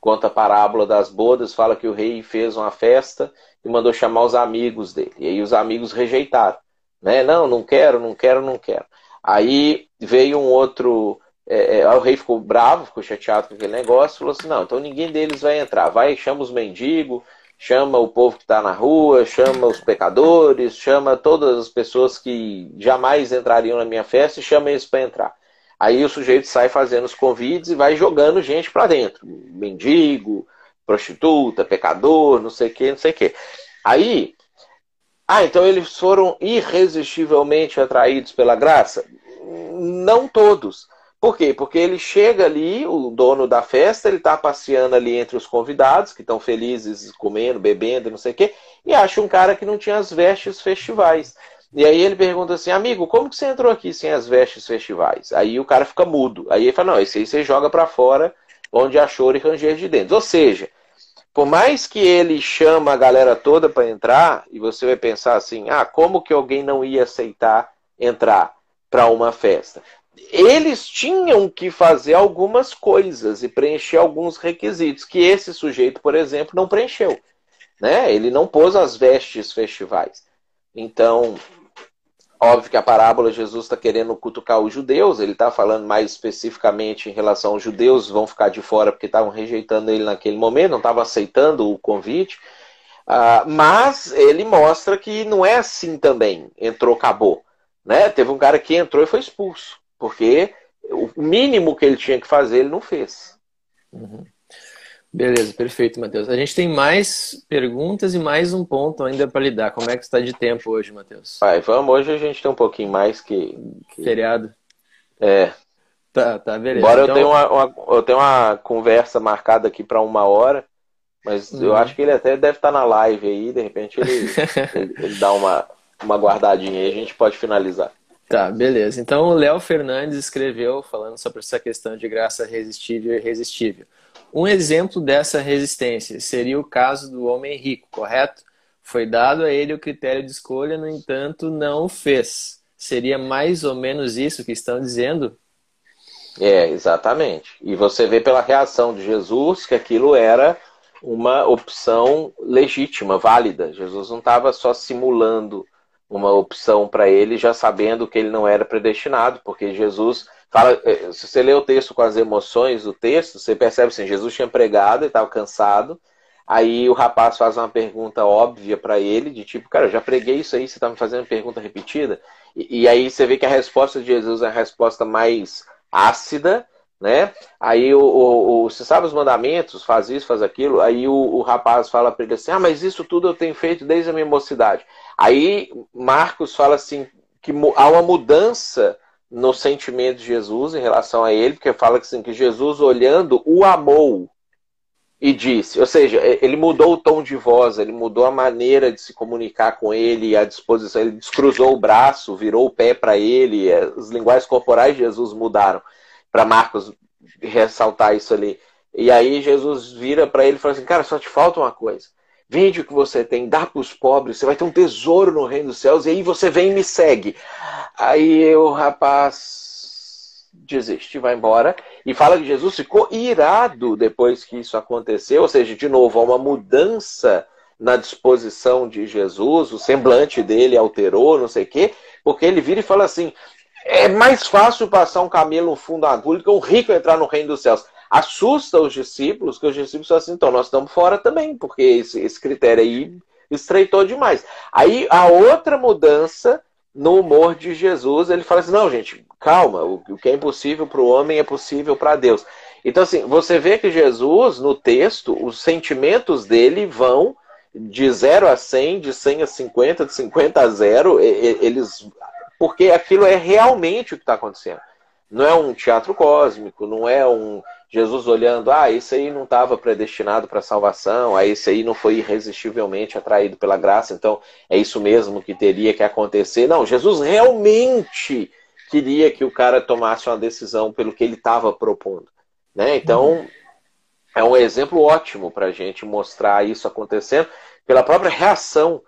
conta a parábola das bodas, fala que o rei fez uma festa e mandou chamar os amigos dele. E aí os amigos rejeitaram. Né? Não, não quero, não quero, não quero. Aí veio um outro. É, é, o rei ficou bravo, ficou chateado com aquele negócio, falou assim: não, então ninguém deles vai entrar. Vai, chama os mendigos, chama o povo que está na rua, chama os pecadores, chama todas as pessoas que jamais entrariam na minha festa e chama eles para entrar. Aí o sujeito sai fazendo os convites e vai jogando gente para dentro. Mendigo, prostituta, pecador, não sei o que, não sei o que. Aí, ah, então eles foram irresistivelmente atraídos pela graça? Não todos. Por quê? Porque ele chega ali, o dono da festa, ele está passeando ali entre os convidados, que estão felizes, comendo, bebendo, não sei o quê, e acha um cara que não tinha as vestes festivais. E aí ele pergunta assim, amigo, como que você entrou aqui sem as vestes festivais? Aí o cara fica mudo. Aí ele fala, não, esse aí você joga para fora, onde há choro e ranger de dentes. Ou seja, por mais que ele chama a galera toda para entrar, e você vai pensar assim, ah, como que alguém não ia aceitar entrar para uma festa? Eles tinham que fazer algumas coisas e preencher alguns requisitos que esse sujeito, por exemplo, não preencheu. Né? Ele não pôs as vestes festivais. Então, Óbvio que a parábola Jesus está querendo cutucar os judeus, ele está falando mais especificamente em relação aos judeus, vão ficar de fora porque estavam rejeitando ele naquele momento, não estavam aceitando o convite. Uh, mas ele mostra que não é assim também, entrou, acabou. Né? Teve um cara que entrou e foi expulso, porque o mínimo que ele tinha que fazer ele não fez.
Uhum. Beleza, perfeito, Matheus. A gente tem mais perguntas e mais um ponto ainda para lidar. Como é que está de tempo hoje, Matheus?
Vai, vamos. Hoje a gente tem um pouquinho mais que. que...
Feriado.
É.
Tá, tá, beleza.
Embora então... eu, tenha uma, uma, eu tenha uma conversa marcada aqui para uma hora, mas uhum. eu acho que ele até deve estar tá na live aí, de repente ele, ele, ele, dá uma, uma guardadinha aí, a gente pode finalizar.
Tá, beleza. Então o Léo Fernandes escreveu falando sobre essa questão de graça resistível e irresistível. Um exemplo dessa resistência seria o caso do homem rico, correto? Foi dado a ele o critério de escolha, no entanto, não o fez. Seria mais ou menos isso que estão dizendo?
É, exatamente. E você vê pela reação de Jesus que aquilo era uma opção legítima, válida. Jesus não estava só simulando uma opção para ele, já sabendo que ele não era predestinado, porque Jesus Fala, eh, se você lê o texto com as emoções do texto, você percebe assim, Jesus tinha pregado, ele estava cansado. Aí o rapaz faz uma pergunta óbvia para ele, de tipo, cara, eu já preguei isso aí, você está me fazendo pergunta repetida. E, e, aí você vê que a resposta de Jesus é a resposta mais ácida, né? Aí o, o, o, você sabe os mandamentos, faz isso, faz aquilo. Aí o, o rapaz fala para ele assim, ah, mas isso tudo eu tenho feito desde a minha mocidade. Aí Marcos fala assim que há uma mudança no sentimento de Jesus em relação a ele, porque fala assim, que Jesus olhando o amou e disse, ou seja, ele mudou o tom de voz, ele mudou a maneira de se comunicar com ele, a disposição, ele descruzou o braço, virou o pé para ele, as linguagens corporais de Jesus mudaram, para Marcos ressaltar isso ali. E aí Jesus vira para ele e fala assim, cara, só te falta uma coisa. Vende o que você tem, dá para os pobres, você vai ter um tesouro no reino dos céus, e aí você vem e me segue. Aí o rapaz desiste, vai embora, e fala que Jesus ficou irado depois que isso aconteceu, ou seja, de novo, há uma mudança na disposição de Jesus, o semblante dele alterou, não sei o quê, porque ele vira e fala assim: é mais fácil passar um camelo no fundo da agulha que um rico entrar no reino dos céus assusta os discípulos, que os discípulos falam assim, então nós estamos fora também, porque esse, esse critério aí estreitou demais. Aí a outra mudança no humor de Jesus, ele fala assim, não, gente, calma, o, que é impossível para o homem é possível para Deus. Então, assim, você vê que Jesus, no texto, os sentimentos dele vão de 0 a 100, de 100 a 50, de 50 a 0, eles. Porque aquilo é realmente o que está acontecendo. Não é um teatro cósmico, não é um, Jesus olhando, ah, esse aí não estava predestinado para salvação, ah, esse aí não foi irresistivelmente atraído pela graça, então é isso mesmo que teria que acontecer. Não, Jesus realmente queria que o cara tomasse uma decisão pelo que ele estava propondo. Né? Então, é um exemplo ótimo para a gente mostrar isso acontecendo pela própria reação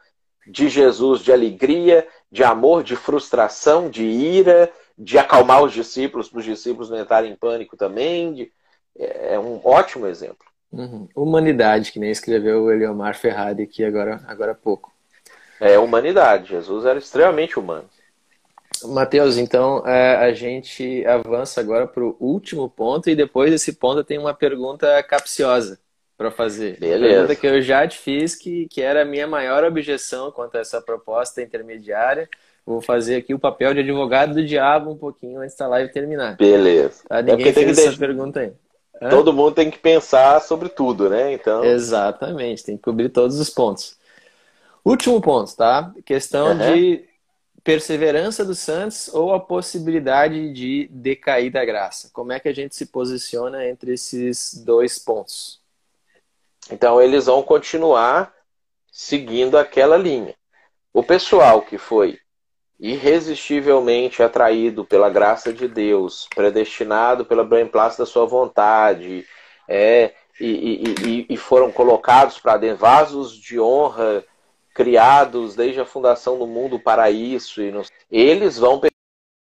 de Jesus de alegria, de amor, de frustração, de ira, de acalmar os discípulos, para os discípulos não entrarem em pânico também. De... É, é um ótimo exemplo.
Uhum. Humanidade, que nem escreveu o Eliomar Ferrari aqui agora, agora há pouco.
É, humanidade. Jesus era extremamente humano.
Matheus, então é, a gente avança agora para o último ponto e depois desse ponto tem uma pergunta capciosa para fazer.
Beleza.
Uma pergunta que eu já te fiz, que, que era a minha maior objeção quanto a essa proposta intermediária. Vou fazer aqui o papel de advogado do diabo um pouquinho antes da live terminar.
Beleza.
Tá? Ninguém é fez essa deixar... pergunta aí.
Hã? Todo mundo tem que pensar sobre tudo, né? Então...
Exatamente, tem que cobrir todos os pontos. Último ponto, tá? Questão uhum. de perseverança dos Santos ou a possibilidade de decair da graça? Como é que a gente se posiciona entre esses dois pontos?
Então, eles vão continuar seguindo aquela linha. O pessoal que foi irresistivelmente atraído pela graça de Deus, predestinado pela beneplácito da sua vontade, é, e, e, e, foram colocados para dentro vasos de honra criados desde a fundação do mundo para isso, e eles vão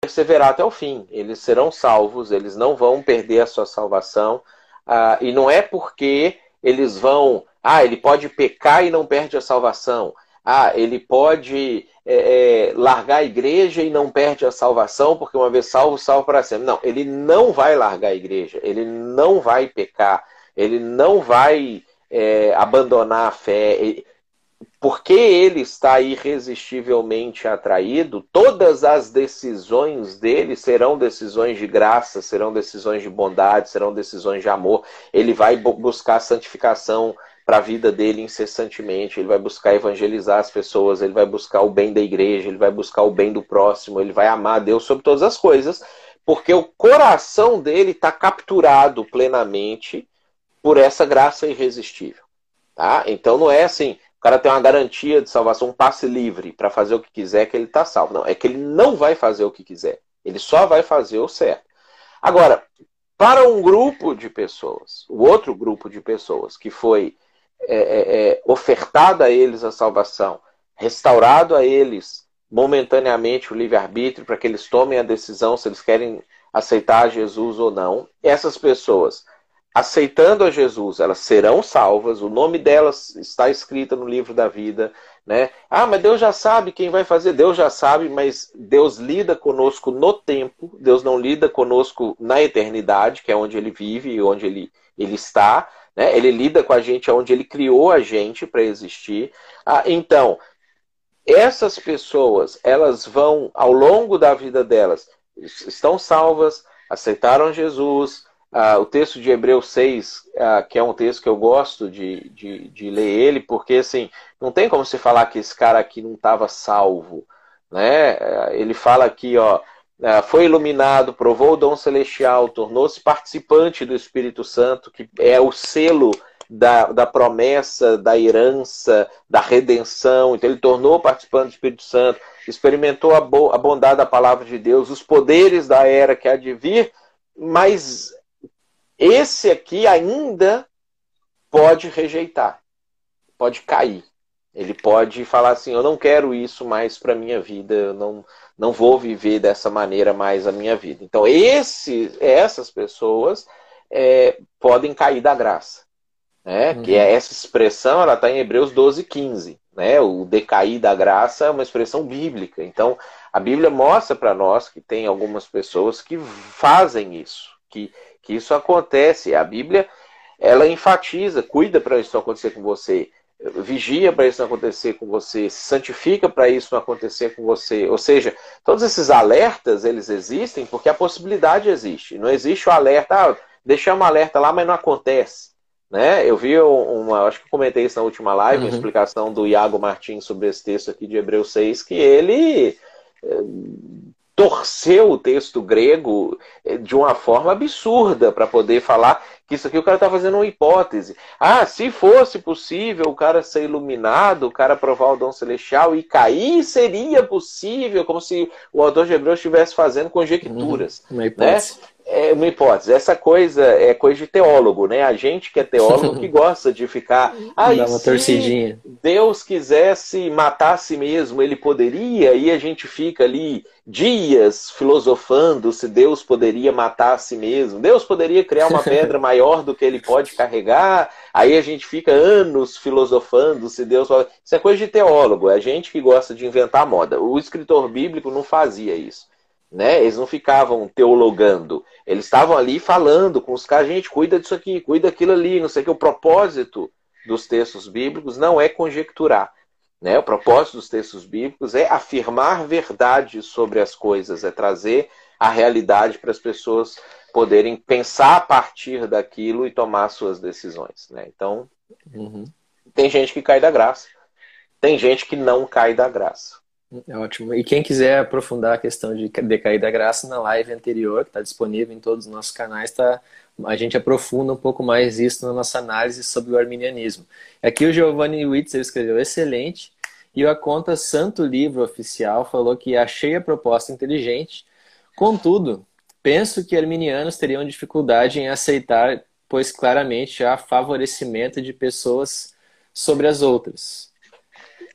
perseverar até o fim, eles serão salvos, eles não vão perder a sua salvação, ah, e não é porque eles vão, ah, ele pode pecar e não perde a salvação, ah, ele pode é, é, largar a igreja e não perde a salvação, porque uma vez salvo, salvo para sempre. Não, ele não vai largar a igreja, ele não vai pecar, ele não vai é, abandonar a fé porque ele está irresistivelmente atraído, todas as decisões dele serão decisões de graça, serão decisões de bondade, serão decisões de amor. Ele vai buscar santificação para a vida dele incessantemente, ele vai buscar evangelizar as pessoas, ele vai buscar o bem da igreja, ele vai buscar o bem do próximo, ele vai amar a Deus sobre todas as coisas, porque o coração dele está capturado plenamente por essa graça irresistível. Tá? Então não é assim cara tem uma garantia de salvação, um passe livre para fazer o que quiser, que ele está salvo. Não, é que ele não vai fazer o que quiser. Ele só vai fazer o certo. Agora, para um grupo de pessoas, o outro grupo de pessoas que foi é, é, é ofertada a eles a salvação, restaurado a eles momentaneamente o livre-arbítrio para que eles tomem a decisão se eles querem aceitar Jesus ou não, essas pessoas aceitando a Jesus, elas serão salvas, o nome delas está escrito no livro da vida, né? Ah, mas Deus já sabe quem vai fazer, Deus já sabe, mas Deus lida conosco no tempo, Deus não lida conosco na eternidade, que é onde ele vive e onde ele, ele está, né? Ele lida com a gente onde ele criou a gente para existir. Ah, então, essas pessoas, elas vão ao longo da vida delas, estão salvas, aceitaram Jesus, ah, o texto de Hebreus 6, ah, que é um texto que eu gosto de, de, de, ler ele, porque assim, não tem como se falar que esse cara aqui não estava salvo. Né? Ah, ele fala aqui, ó, ah, foi iluminado, provou o dom celestial, tornou-se participante do Espírito Santo, que é o selo da, da promessa, da herança, da redenção. Então ele tornou participante do Espírito Santo, experimentou a, bo a bondade da palavra de Deus, os poderes da era que há de vir, mas esse aqui ainda pode rejeitar, pode cair. Ele pode falar assim: eu não quero isso mais para minha vida, eu não, não vou viver dessa maneira mais a minha vida. Então, esse, essas pessoas é, podem cair da graça. Né? Uhum. Que é essa expressão, ela está em Hebreus 12, 15. Né? O decair da graça é uma expressão bíblica. Então, a Bíblia mostra para nós que tem algumas pessoas que fazem isso, que que isso acontece. A Bíblia, ela enfatiza, cuida para isso não acontecer com você, vigia para isso não acontecer com você, se santifica para isso não acontecer com você. Ou seja, todos esses alertas, eles existem porque a possibilidade existe. Não existe o alerta, ah, deixamos um alerta lá, mas não acontece. Né? Eu vi uma, acho que comentei isso na última live, uhum. uma explicação do Iago Martins sobre esse texto aqui de Hebreus 6, que ele eh, torceu o texto grego eh, de uma forma absurda para poder falar que isso aqui o cara está fazendo uma hipótese. Ah, se fosse possível o cara ser iluminado, o cara provar o dom celestial e cair, seria possível, como se o autor de Hebreus estivesse fazendo conjecturas.
Uhum, uma hipótese.
Né? é uma hipótese. Essa coisa é coisa de teólogo, né? A gente que é teólogo que gosta de ficar. Ah,
Dá uma torcidinha.
Deus quisesse matar a si mesmo, ele poderia, e a gente fica ali dias filosofando se Deus poderia matar a si mesmo. Deus poderia criar uma pedra maior do que ele pode carregar. Aí a gente fica anos filosofando se Deus. Isso é coisa de teólogo, é a gente que gosta de inventar moda. O escritor bíblico não fazia isso. Né? Eles não ficavam teologando, eles estavam ali falando com os caras, gente, cuida disso aqui, cuida daquilo ali, não sei o que. O propósito dos textos bíblicos não é conjecturar. Né? O propósito dos textos bíblicos é afirmar verdade sobre as coisas, é trazer a realidade para as pessoas poderem pensar a partir daquilo e tomar suas decisões. Né? Então, uhum. tem gente que cai da graça, tem gente que não cai da graça.
É ótimo. E quem quiser aprofundar a questão de decair da graça na live anterior, que está disponível em todos os nossos canais, tá, a gente aprofunda um pouco mais isso na nossa análise sobre o arminianismo. Aqui o Giovanni Witzel escreveu excelente, e a conta Santo Livro Oficial falou que achei a proposta inteligente, contudo, penso que arminianos teriam dificuldade em aceitar, pois claramente há favorecimento de pessoas sobre as outras.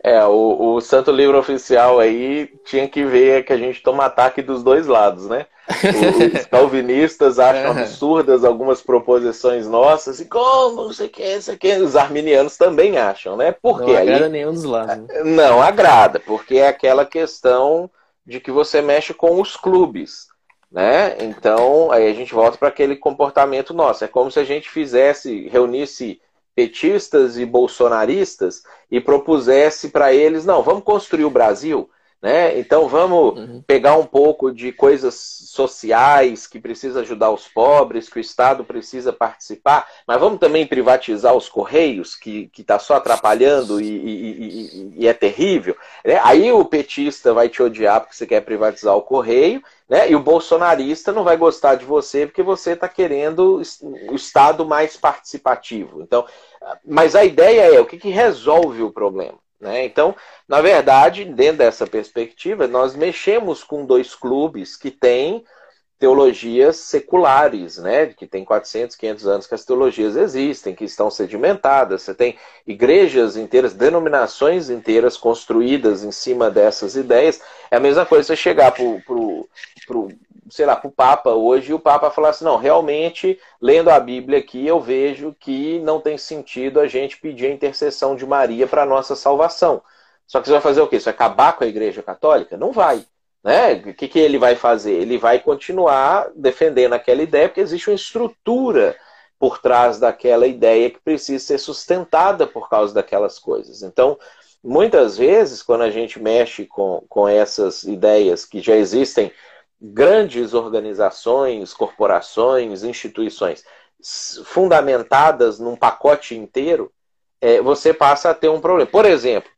É, o, o Santo Livro Oficial aí tinha que ver que a gente toma ataque dos dois lados, né? Os calvinistas acham absurdas algumas proposições nossas, e como, não sei o que, isso aqui. Os arminianos também acham, né? Porque
não agrada aí, nenhum dos lados.
Né? Não agrada, porque é aquela questão de que você mexe com os clubes, né? Então, aí a gente volta para aquele comportamento nosso. É como se a gente fizesse, reunisse petistas e bolsonaristas e propusesse para eles, não, vamos construir o Brasil, né? Então vamos uhum. pegar um pouco de coisas sociais que precisa ajudar os pobres, que o Estado precisa participar, mas vamos também privatizar os correios, que está só atrapalhando e, e, e, e é terrível. Né? Aí o petista vai te odiar porque você quer privatizar o correio, né? E o bolsonarista não vai gostar de você porque você está querendo o Estado mais participativo. Então, mas a ideia é o que, que resolve o problema. Né? Então, na verdade, dentro dessa perspectiva, nós mexemos com dois clubes que têm teologias seculares, né? que tem 400, 500 anos que as teologias existem, que estão sedimentadas. Você tem igrejas inteiras, denominações inteiras construídas em cima dessas ideias. É a mesma coisa você chegar para o sei lá, para o Papa hoje o Papa falar assim, não, realmente, lendo a Bíblia aqui, eu vejo que não tem sentido a gente pedir a intercessão de Maria para a nossa salvação. Só que você vai fazer o quê? Você vai acabar com a Igreja Católica? Não vai. Né? O que, que ele vai fazer? Ele vai continuar defendendo aquela ideia, porque existe uma estrutura por trás daquela ideia que precisa ser sustentada por causa daquelas coisas. Então, muitas vezes, quando a gente mexe com, com essas ideias que já existem grandes organizações, corporações, instituições fundamentadas num pacote inteiro, é, você passa a ter um problema. Por exemplo,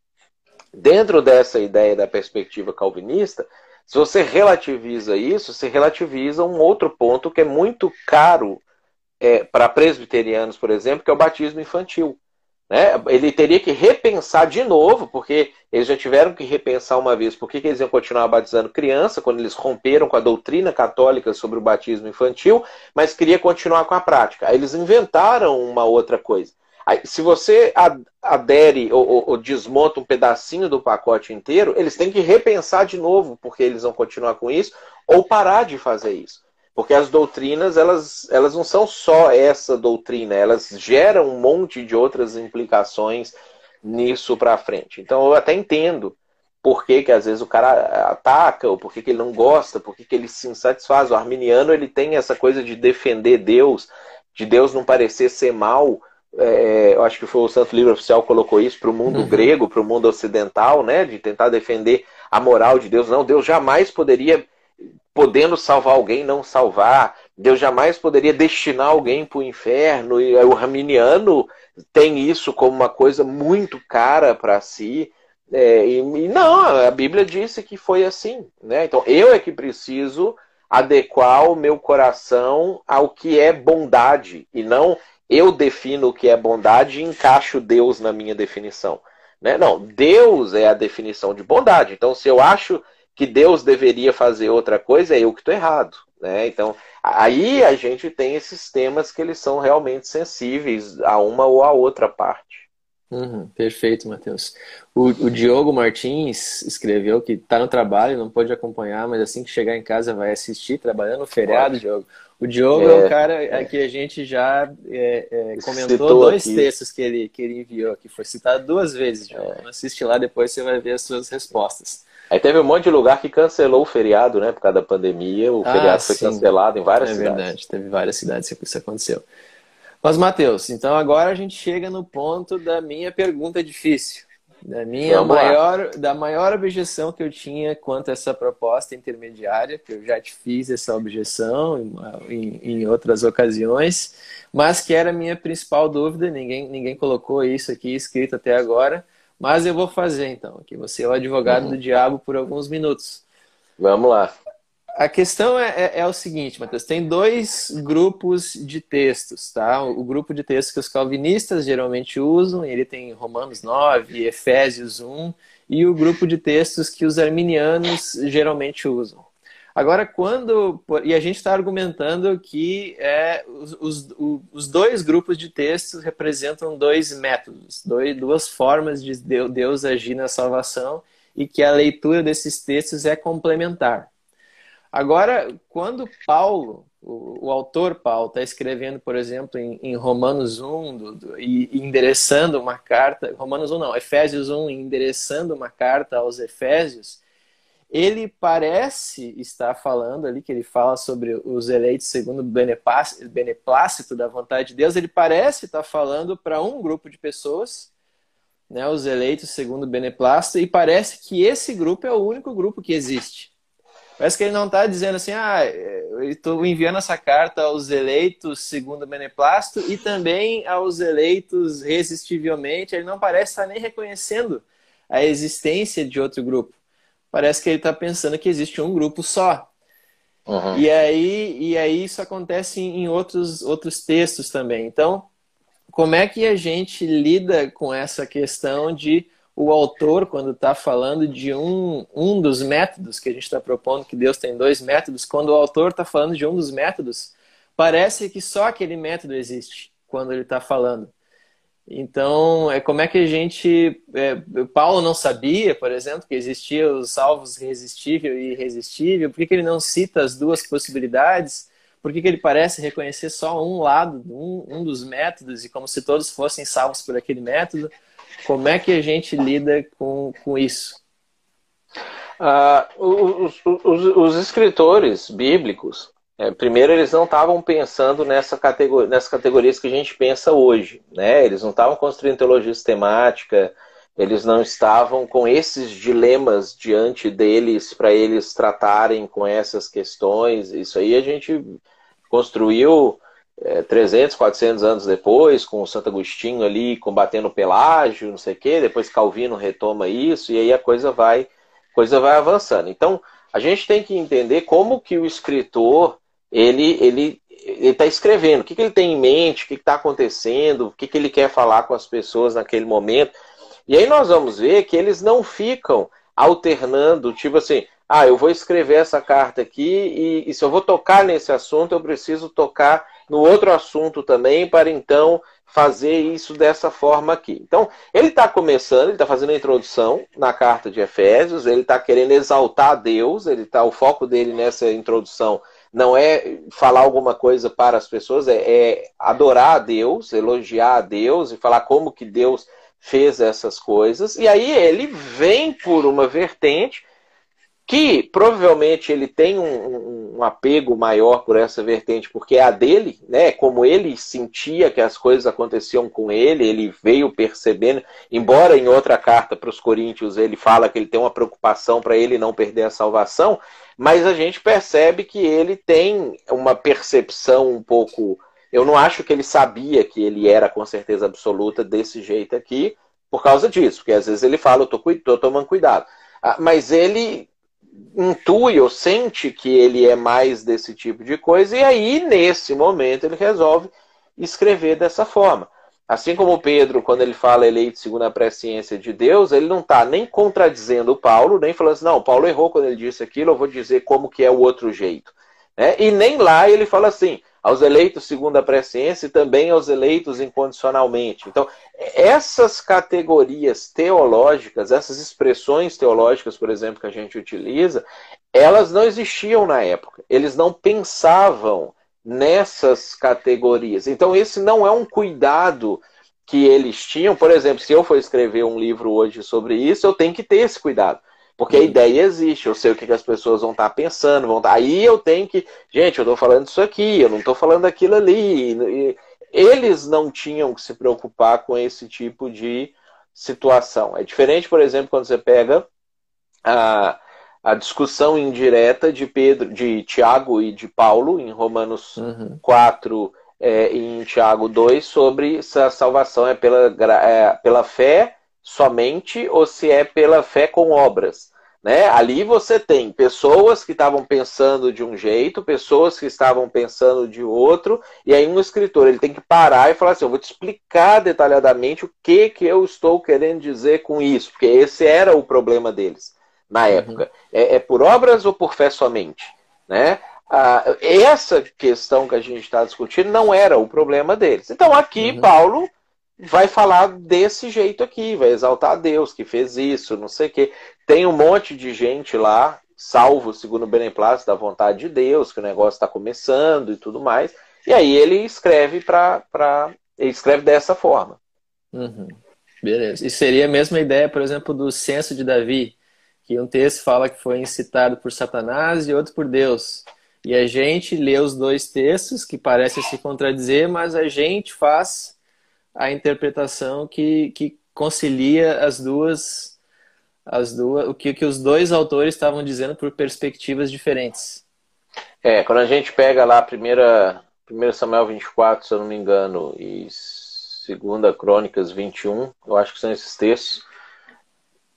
dentro dessa ideia da perspectiva calvinista, se você relativiza isso, você relativiza um outro ponto que é muito caro é, para presbiterianos, por exemplo, que é o batismo infantil. Né? Ele teria que repensar de novo, porque eles já tiveram que repensar uma vez por que eles iam continuar batizando criança, quando eles romperam com a doutrina católica sobre o batismo infantil, mas queria continuar com a prática. Aí eles inventaram uma outra coisa. Aí, se você adere ou, ou, ou, desmonta um pedacinho do pacote inteiro, eles têm que repensar de novo porque eles vão continuar com isso, ou parar de fazer isso. Porque as doutrinas, elas, elas não são só essa doutrina, elas geram um monte de outras implicações nisso para frente. Então eu até entendo por que, que às vezes o cara ataca, ou por que, que ele não gosta, por que, que ele se insatisfaz. O arminiano ele tem essa coisa de defender Deus, de Deus não parecer ser mal. É, eu acho que foi o Santo Livro Oficial que colocou isso para o mundo uhum. grego, para o mundo ocidental, né? De tentar defender a moral de Deus. Não, Deus jamais poderia podendo salvar alguém, não salvar. Deus jamais poderia destinar alguém para o inferno. E o Raminiano tem isso como uma coisa muito cara para si. É, e, e, não, a Bíblia disse que foi assim. Né? Então eu é que preciso adequar o meu coração ao que é bondade e não eu defino o que é bondade e encaixo Deus na minha definição. Né? Não, Deus é a definição de bondade. Então, se eu acho que Deus deveria fazer outra coisa, é eu que estou errado. Né? Então, aí a gente tem esses temas que eles são realmente sensíveis a uma ou a outra parte.
Uhum, perfeito, Matheus. O, o, Diogo Martins escreveu que está no trabalho, não pode acompanhar, mas assim que chegar em casa vai assistir, trabalhando no feriado, Diogo. O Diogo é, é um cara é. que a gente já é, é, comentou Citou dois aqui. textos que ele, que ele enviou, que foi citado duas vezes, Diogo. É. Assiste lá, depois você vai ver as suas respostas.
Aí teve um monte de lugar que cancelou o feriado, né? Por causa da pandemia, o ah, feriado foi cancelado em várias
é
cidades.
É verdade, teve várias cidades que isso aconteceu. Mas, Matheus, então agora a gente chega no ponto da minha pergunta difícil. Da minha maior, da maior objeção que eu tinha quanto a essa proposta intermediária, que eu já te fiz essa objeção em, em outras ocasiões, mas que era a minha principal dúvida, ninguém, ninguém colocou isso aqui escrito até agora, mas eu vou fazer então, que você é o advogado uhum. do diabo por alguns minutos.
Vamos lá.
A questão é, é, é, o seguinte, Matheus, tem dois grupos de textos, tá? O grupo de textos que os calvinistas geralmente usam, ele tem Romanos 9, Efésios 1, e o grupo de textos que os arminianos geralmente usam. Agora, quando. E a gente está argumentando que é, os, os, os, dois grupos de textos representam dois métodos, dois, duas formas de Deus agir na salvação e que a leitura desses textos é complementar. Agora, quando Paulo, o, o autor Paulo, está escrevendo, por exemplo, em, em Romanos 1 do, do, e, endereçando uma carta, Romanos 1 não, Efésios 1, endereçando uma carta aos Efésios, ele parece estar falando ali, que ele fala sobre os eleitos segundo o beneplácito da vontade de Deus, ele parece estar falando para um grupo de pessoas, né, os eleitos segundo o beneplácito, e parece que esse grupo é o único grupo que existe. Parece que ele não está dizendo assim, ah, eu estou enviando essa carta aos eleitos segundo o beneplácito e também aos eleitos resistivelmente. Ele não parece estar nem reconhecendo a existência de outro grupo. Parece que ele está pensando que existe um grupo só. Uhum. E, aí, e aí isso acontece em outros, outros textos também. Então, como é que a gente lida com essa questão de o autor, quando está falando de um, um dos métodos que a gente está propondo, que Deus tem dois métodos, quando o autor está falando de um dos métodos, parece que só aquele método existe quando ele está falando. Então, é como é que a gente. É, Paulo não sabia, por exemplo, que existia os salvos resistível e irresistível. Por que, que ele não cita as duas possibilidades? Por que, que ele parece reconhecer só um lado, um, um dos métodos, e como se todos fossem salvos por aquele método? Como é que a gente lida com, com isso?
Ah, os, os, os, escritores bíblicos, é, primeiro, eles não estavam pensando nessa categoria, nessas categorias que a gente pensa hoje. Né? Eles não estavam construindo teologia sistemática, eles não estavam com esses dilemas diante deles para eles tratarem com essas questões. Isso aí a gente construiu é, 300, 400 anos depois, com o Santo Agostinho ali combatendo o Pelágio, não sei o quê, depois Calvino retoma isso, e aí a coisa vai, coisa vai avançando. Então, a gente tem que entender como que o escritor, ele ele está escrevendo, o que, que ele tem em mente, o que está acontecendo, o que, que ele quer falar com as pessoas naquele momento. E aí nós vamos ver que eles não ficam alternando, tipo assim, ah, eu vou escrever essa carta aqui e, e se eu vou tocar nesse assunto, eu preciso tocar no outro assunto também, para então fazer isso dessa forma aqui. Então, ele está começando, ele está fazendo a introdução na carta de Efésios, ele está querendo exaltar Deus, ele tá, o foco dele nessa introdução não é falar alguma coisa para as pessoas, é, é adorar a Deus, elogiar a Deus e falar como que Deus fez essas coisas. E aí ele vem por uma vertente que provavelmente ele tem um, um, apego maior por essa vertente, porque é a dele, né? Como ele sentia que as coisas aconteciam com ele, ele veio percebendo, embora em outra carta para os Coríntios ele fala que ele tem uma preocupação para ele não perder a salvação, mas a gente percebe que ele tem uma percepção um pouco. Eu não acho que ele sabia que ele era com certeza absoluta desse jeito aqui, por causa disso, porque às vezes ele fala, eu tô, tô tomando cuidado. Ah, mas ele intui ou sente que ele é mais desse tipo de coisa, e aí, nesse momento, ele resolve escrever dessa forma. Assim como Pedro, quando ele fala eleito segundo a presciência de Deus, ele não está nem contradizendo o Paulo, nem falando assim, não, Paulo errou quando ele disse aquilo, eu vou dizer como que é o outro jeito. Né? E nem lá ele fala assim, aos eleitos segundo a presciência e também aos eleitos incondicionalmente. Então, essas categorias teológicas, essas expressões teológicas, por exemplo, que a gente utiliza, elas não existiam na época. Eles não pensavam nessas categorias. Então, esse não é um cuidado que eles tinham. Por exemplo, se eu for escrever um livro hoje sobre isso, eu tenho que ter esse cuidado. Porque a uhum. ideia existe, eu sei o que, as pessoas vão estar pensando, vão estar... aí eu tenho que. Gente, eu estou falando isso aqui, eu não estou falando aquilo ali. Eles não tinham que se preocupar com esse tipo de situação. É diferente, por exemplo, quando você pega a, a discussão indireta de Pedro, de Tiago e de Paulo em Romanos uhum. 4 é, e em Tiago 2 sobre se a salvação é pela, é, pela fé somente ou se é pela fé com obras. Né? Ali você tem pessoas que estavam pensando de um jeito, pessoas que estavam pensando de outro, e aí um escritor ele tem que parar e falar assim: eu vou te explicar detalhadamente o que, que eu estou querendo dizer com isso, porque esse era o problema deles na uhum. época. Uhum. É, é, por obras ou por fé somente? Né? Ah, essa questão que a gente está discutindo não era o problema deles. Então aqui uhum. Paulo vai falar desse jeito aqui, vai exaltar a Deus que fez isso, não sei o quê. Tem um monte de gente lá, salvo segundo o beneplácito da vontade de Deus, que o negócio está começando e tudo mais. E aí ele escreve para. Ele escreve dessa forma.
Uhum. Beleza. E seria a mesma ideia, por exemplo, do censo de Davi, que um texto fala que foi incitado por Satanás e outro por Deus. E a gente lê os dois textos que parecem se contradizer, mas a gente faz a interpretação que, que concilia as duas, as duas, o que, que os dois autores estavam dizendo por perspectivas diferentes.
É, quando a gente pega lá a primeira, 1 Samuel 24, se eu não me engano, e 2 Crônicas 21, eu acho que são esses textos,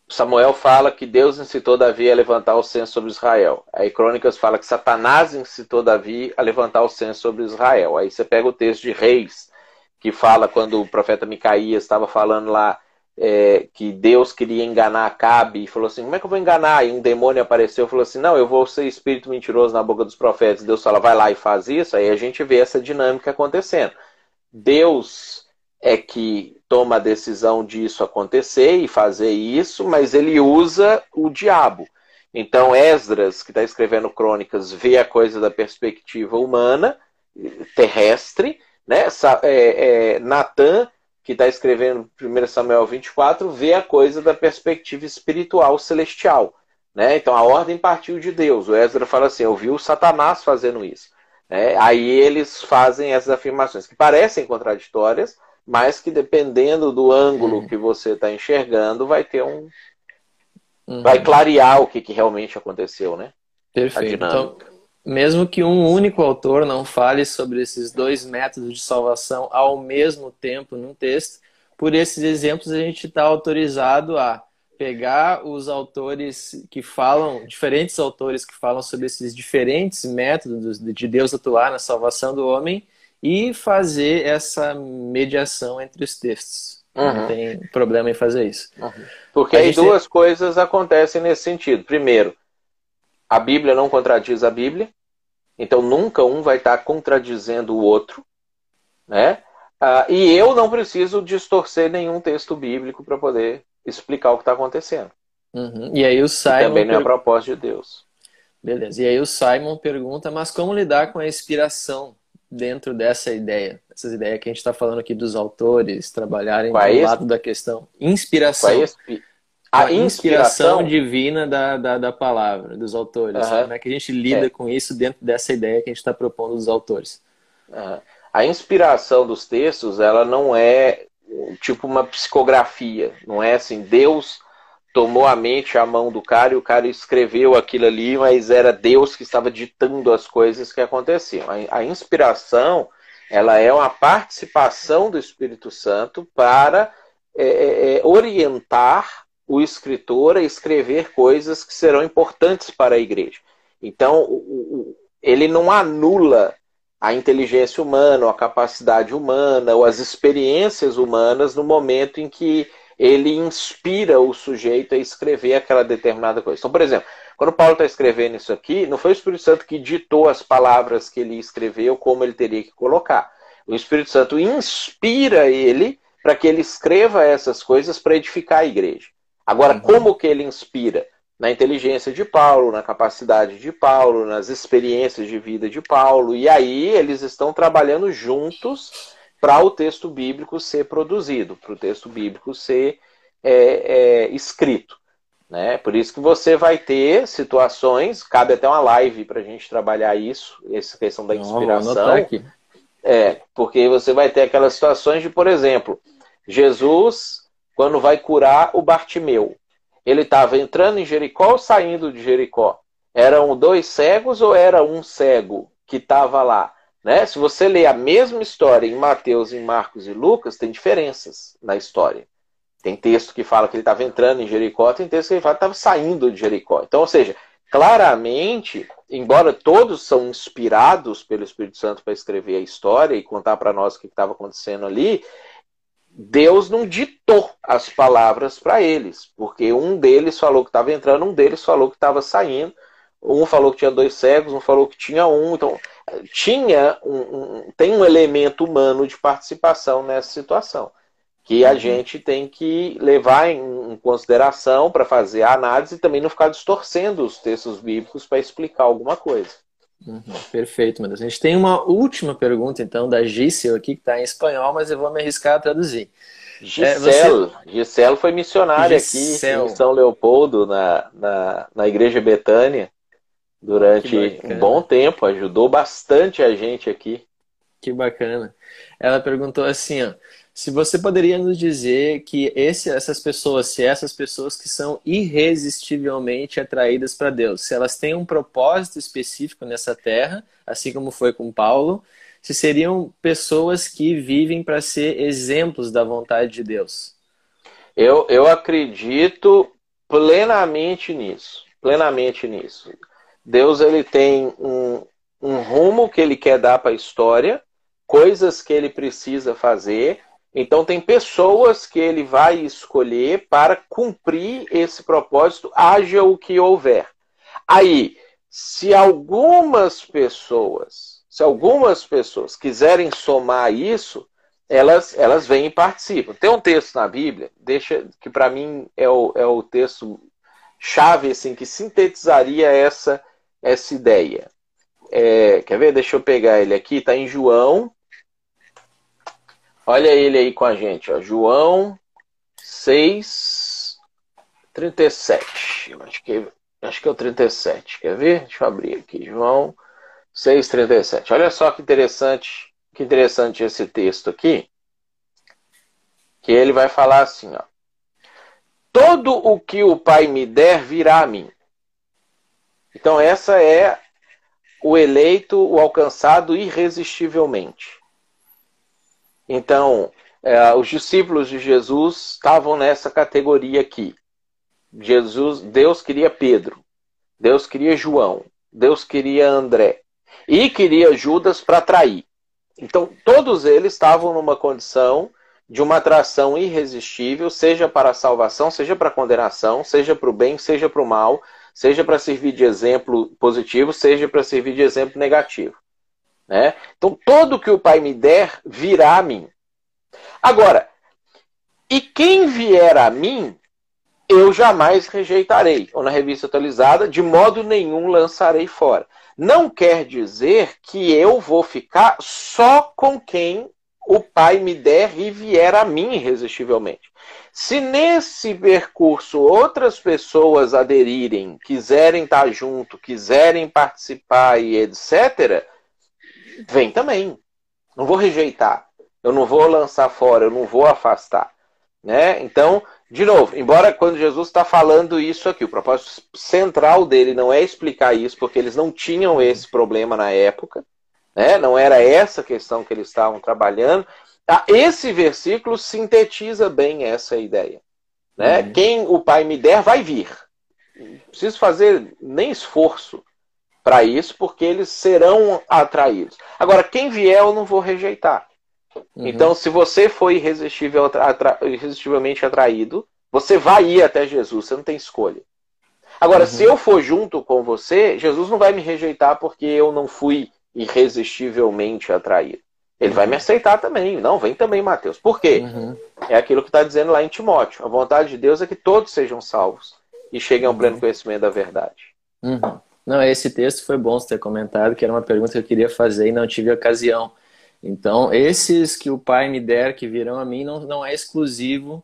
Samuel fala que Deus incitou Davi a levantar o censo sobre Israel. Aí Crônicas fala que Satanás incitou Davi a levantar o censo sobre Israel. Aí você pega o texto de Reis, que fala quando o profeta Micaías estava falando lá é, que Deus queria enganar Acabe e falou assim: como é que eu vou enganar? E um demônio apareceu e falou assim: não, eu vou ser espírito mentiroso na boca dos profetas. Deus fala: vai lá e faz isso. Aí a gente vê essa dinâmica acontecendo. Deus é que toma a decisão disso acontecer e fazer isso, mas ele usa o diabo. Então Esdras, que está escrevendo crônicas, vê a coisa da perspectiva humana, terrestre, né? É, é, Natan, que está escrevendo 1 Samuel 24, vê a coisa da perspectiva espiritual celestial. Né? Então a ordem partiu de Deus. O Ezra fala assim: eu vi o Satanás fazendo isso. Né? Aí eles fazem essas afirmações que parecem contraditórias, mas que dependendo do ângulo uhum. que você está enxergando, vai ter um. Uhum. Vai clarear o que, que realmente aconteceu, né?
Perfeito. Então, mesmo que um único autor não fale sobre esses dois métodos de salvação ao mesmo tempo num texto, por esses exemplos a gente está autorizado a pegar os autores que falam, diferentes autores que falam sobre esses diferentes métodos de Deus atuar na salvação do homem e fazer essa mediação entre os textos. Uhum. Não tem problema em fazer isso. Uhum.
Porque aí duas coisas acontecem nesse sentido. Primeiro, a Bíblia não contradiz a Bíblia. Então nunca um vai estar contradizendo o outro, né? Ah, e eu não preciso distorcer nenhum texto bíblico para poder explicar o que está acontecendo.
Uhum. E aí o Simon.
também não é a proposta de Deus.
Beleza. E aí o Simon pergunta, mas como lidar com a inspiração dentro dessa ideia? Essas ideias que a gente está falando aqui dos autores trabalharem do lado da questão. Inspiração. É a inspiração, divina da, da, da, palavra, dos autores. Uhum. Como é que a gente lida é. com isso dentro dessa ideia que a gente está propondo dos autores?
Uhum. A inspiração dos textos, ela não é tipo uma psicografia. Não é assim, Deus tomou a mente, a mão do cara e o cara escreveu aquilo ali, mas era Deus que estava ditando as coisas que aconteciam. A, a inspiração, ela é uma participação do Espírito Santo para é, é, é, orientar o escritor a escrever coisas que serão importantes para a igreja. Então, ele não anula a inteligência humana, a capacidade humana, ou as experiências humanas no momento em que ele inspira o sujeito a escrever aquela determinada coisa. Então, por exemplo, quando Paulo está escrevendo isso aqui, não foi o Espírito Santo que ditou as palavras que ele escreveu, como ele teria que colocar. O Espírito Santo inspira ele para que ele escreva essas coisas para edificar a igreja. Agora, uhum. como que ele inspira? Na inteligência de Paulo, na capacidade de Paulo, nas experiências de vida de Paulo. E aí eles estão trabalhando juntos para o texto bíblico ser produzido, para o texto bíblico ser é, é, escrito. Né? Por isso que você vai ter situações, cabe até uma live para a gente trabalhar isso, essa questão da inspiração. É, porque você vai ter aquelas situações de, por exemplo, Jesus, quando vai curar o Bartimeu, ele estava entrando em Jericó ou saindo de Jericó? Eram dois cegos ou era um cego que estava lá? Né? Se você ler a mesma história em Mateus, em Marcos e Lucas, tem diferenças na história. Tem texto que fala que ele estava entrando em Jericó, tem texto que ele fala que estava saindo de Jericó. Então, ou seja, claramente, embora todos são inspirados pelo Espírito Santo para escrever a história e contar para nós o que estava acontecendo ali, Deus não ditou as palavras para eles, porque um deles falou que estava entrando, um deles falou que estava saindo, um falou que tinha dois cegos, um falou que tinha um, então tinha um, um, tem um elemento humano de participação nessa situação que a uhum. gente tem que levar em, consideração para fazer a análise e também não ficar distorcendo os textos bíblicos para explicar alguma coisa.
Uhum, perfeito, meu Deus. A gente tem uma última pergunta, então, da Gisel aqui, que está em espanhol, mas eu vou me arriscar a traduzir.
Gisele, é, você... Foi missionária aqui em São Leopoldo, na, na, na Igreja Betânia, durante um bom tempo, ajudou bastante a gente aqui.
Que bacana. Ela perguntou assim, ó, se você poderia nos dizer que esse, essas pessoas, se essas pessoas que são irresistivelmente atraídas para Deus, se elas têm um propósito específico nessa terra, assim como foi com Paulo, se seriam pessoas que vivem para ser exemplos da vontade de Deus?
Eu, eu acredito plenamente nisso, plenamente nisso. Deus ele tem um, um rumo que ele quer dar para a história, coisas que ele precisa fazer então, tem pessoas que ele vai escolher para cumprir esse propósito, haja o que houver. Aí, se algumas pessoas, se algumas pessoas quiserem somar isso, elas, elas vêm e participam. Tem um texto na Bíblia, deixa que para mim é o, é o texto chave assim, que sintetizaria essa, essa ideia. É, quer ver? Deixa eu pegar ele aqui. Está em João Olha ele aí com a gente, ó. João 6, 37. Eu acho que, acho que é o 37. Quer ver? Deixa eu abrir aqui. João 6, 37. Olha só que interessante, que interessante esse texto aqui. Que ele vai falar assim, ó. Todo o que o Pai me der virá a mim. Então, essa é o eleito, o alcançado irresistivelmente. Então, é, os discípulos de Jesus estavam nessa categoria aqui. Jesus, Deus queria Pedro, Deus queria João, Deus queria André e queria Judas para trair. Então, todos eles estavam numa condição de uma atração irresistível, seja para a salvação, seja para a condenação, seja para o bem, seja para o mal, seja para servir de exemplo positivo, seja para servir de exemplo negativo. Né? Então, todo que o Pai me der virá a mim. Agora, e quem vier a mim, eu jamais rejeitarei. Ou na revista atualizada, de modo nenhum lançarei fora. Não quer dizer que eu vou ficar só com quem o Pai me der e vier a mim irresistivelmente. Se nesse percurso outras pessoas aderirem, quiserem estar junto, quiserem participar e etc., vem também. Não vou rejeitar. Eu não vou lançar fora, eu não vou afastar. Né? Então, de novo, embora quando Jesus está falando isso aqui, o propósito central dele não é explicar isso, porque eles não tinham esse problema na época, né? não era essa questão que eles estavam trabalhando, esse versículo sintetiza bem essa ideia. Né? Uhum. Quem o Pai me der, vai vir. Não preciso fazer nem esforço para isso, porque eles serão atraídos. Agora, quem vier, eu não vou rejeitar. Uhum. Então, se você foi irresistível, atra, irresistivelmente atraído, você vai ir até Jesus, você não tem escolha. Agora, uhum. se eu for junto com você, Jesus não vai me rejeitar porque eu não fui irresistivelmente atraído. Ele vai me aceitar também. Não, vem também, Mateus. Por quê? Uhum. É aquilo que está dizendo lá em Timóteo. A vontade de Deus é que todos sejam salvos e cheguem ao uhum. pleno conhecimento da verdade.
Uhum. Não, esse texto foi bom você ter comentado, que era uma pergunta que eu queria fazer e não tive ocasião. Então, esses que o Pai me der, que virão a mim, não, não é exclusivo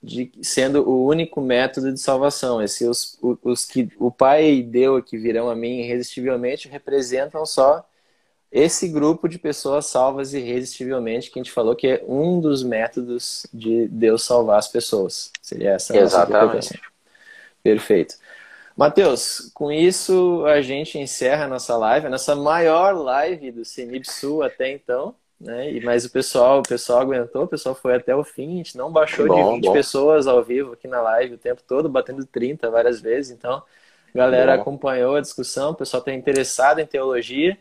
de sendo o único método de salvação. Esses, os, os que o Pai deu que virão a mim irresistivelmente representam só esse grupo de pessoas salvas irresistivelmente, que a gente falou que é um dos métodos de Deus salvar as pessoas. Seria essa
Exatamente.
Perfeito. Mateus, com isso a gente encerra a nossa live, a nossa maior live do Sul até então. Né? Mas o pessoal, o pessoal aguentou, o pessoal foi até o fim, a gente não baixou bom, de 20 bom. pessoas ao vivo aqui na live o tempo todo, batendo 30 várias vezes. Então, a galera bom. acompanhou a discussão, o pessoal está interessado em teologia.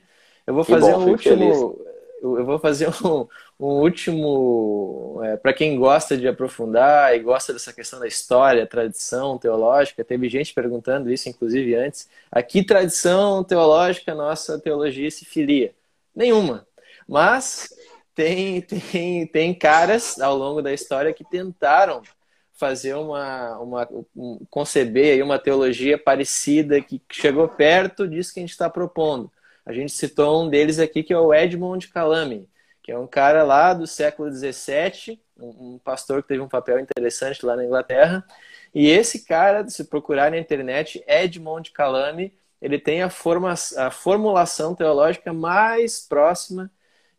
Eu vou fazer um último. Eu vou fazer um, um último. É, para quem gosta de aprofundar e gosta dessa questão da história, tradição teológica, teve gente perguntando isso, inclusive antes. A que tradição teológica nossa teologia se filia? Nenhuma. Mas tem, tem, tem caras ao longo da história que tentaram fazer uma, uma um, conceber aí uma teologia parecida que chegou perto disso que a gente está propondo. A gente citou um deles aqui, que é o Edmond Calame, que é um cara lá do século XVII, um, pastor que teve um papel interessante lá na Inglaterra. E esse cara, se procurar na internet, Edmond Calame, ele tem a, forma, a formulação teológica mais próxima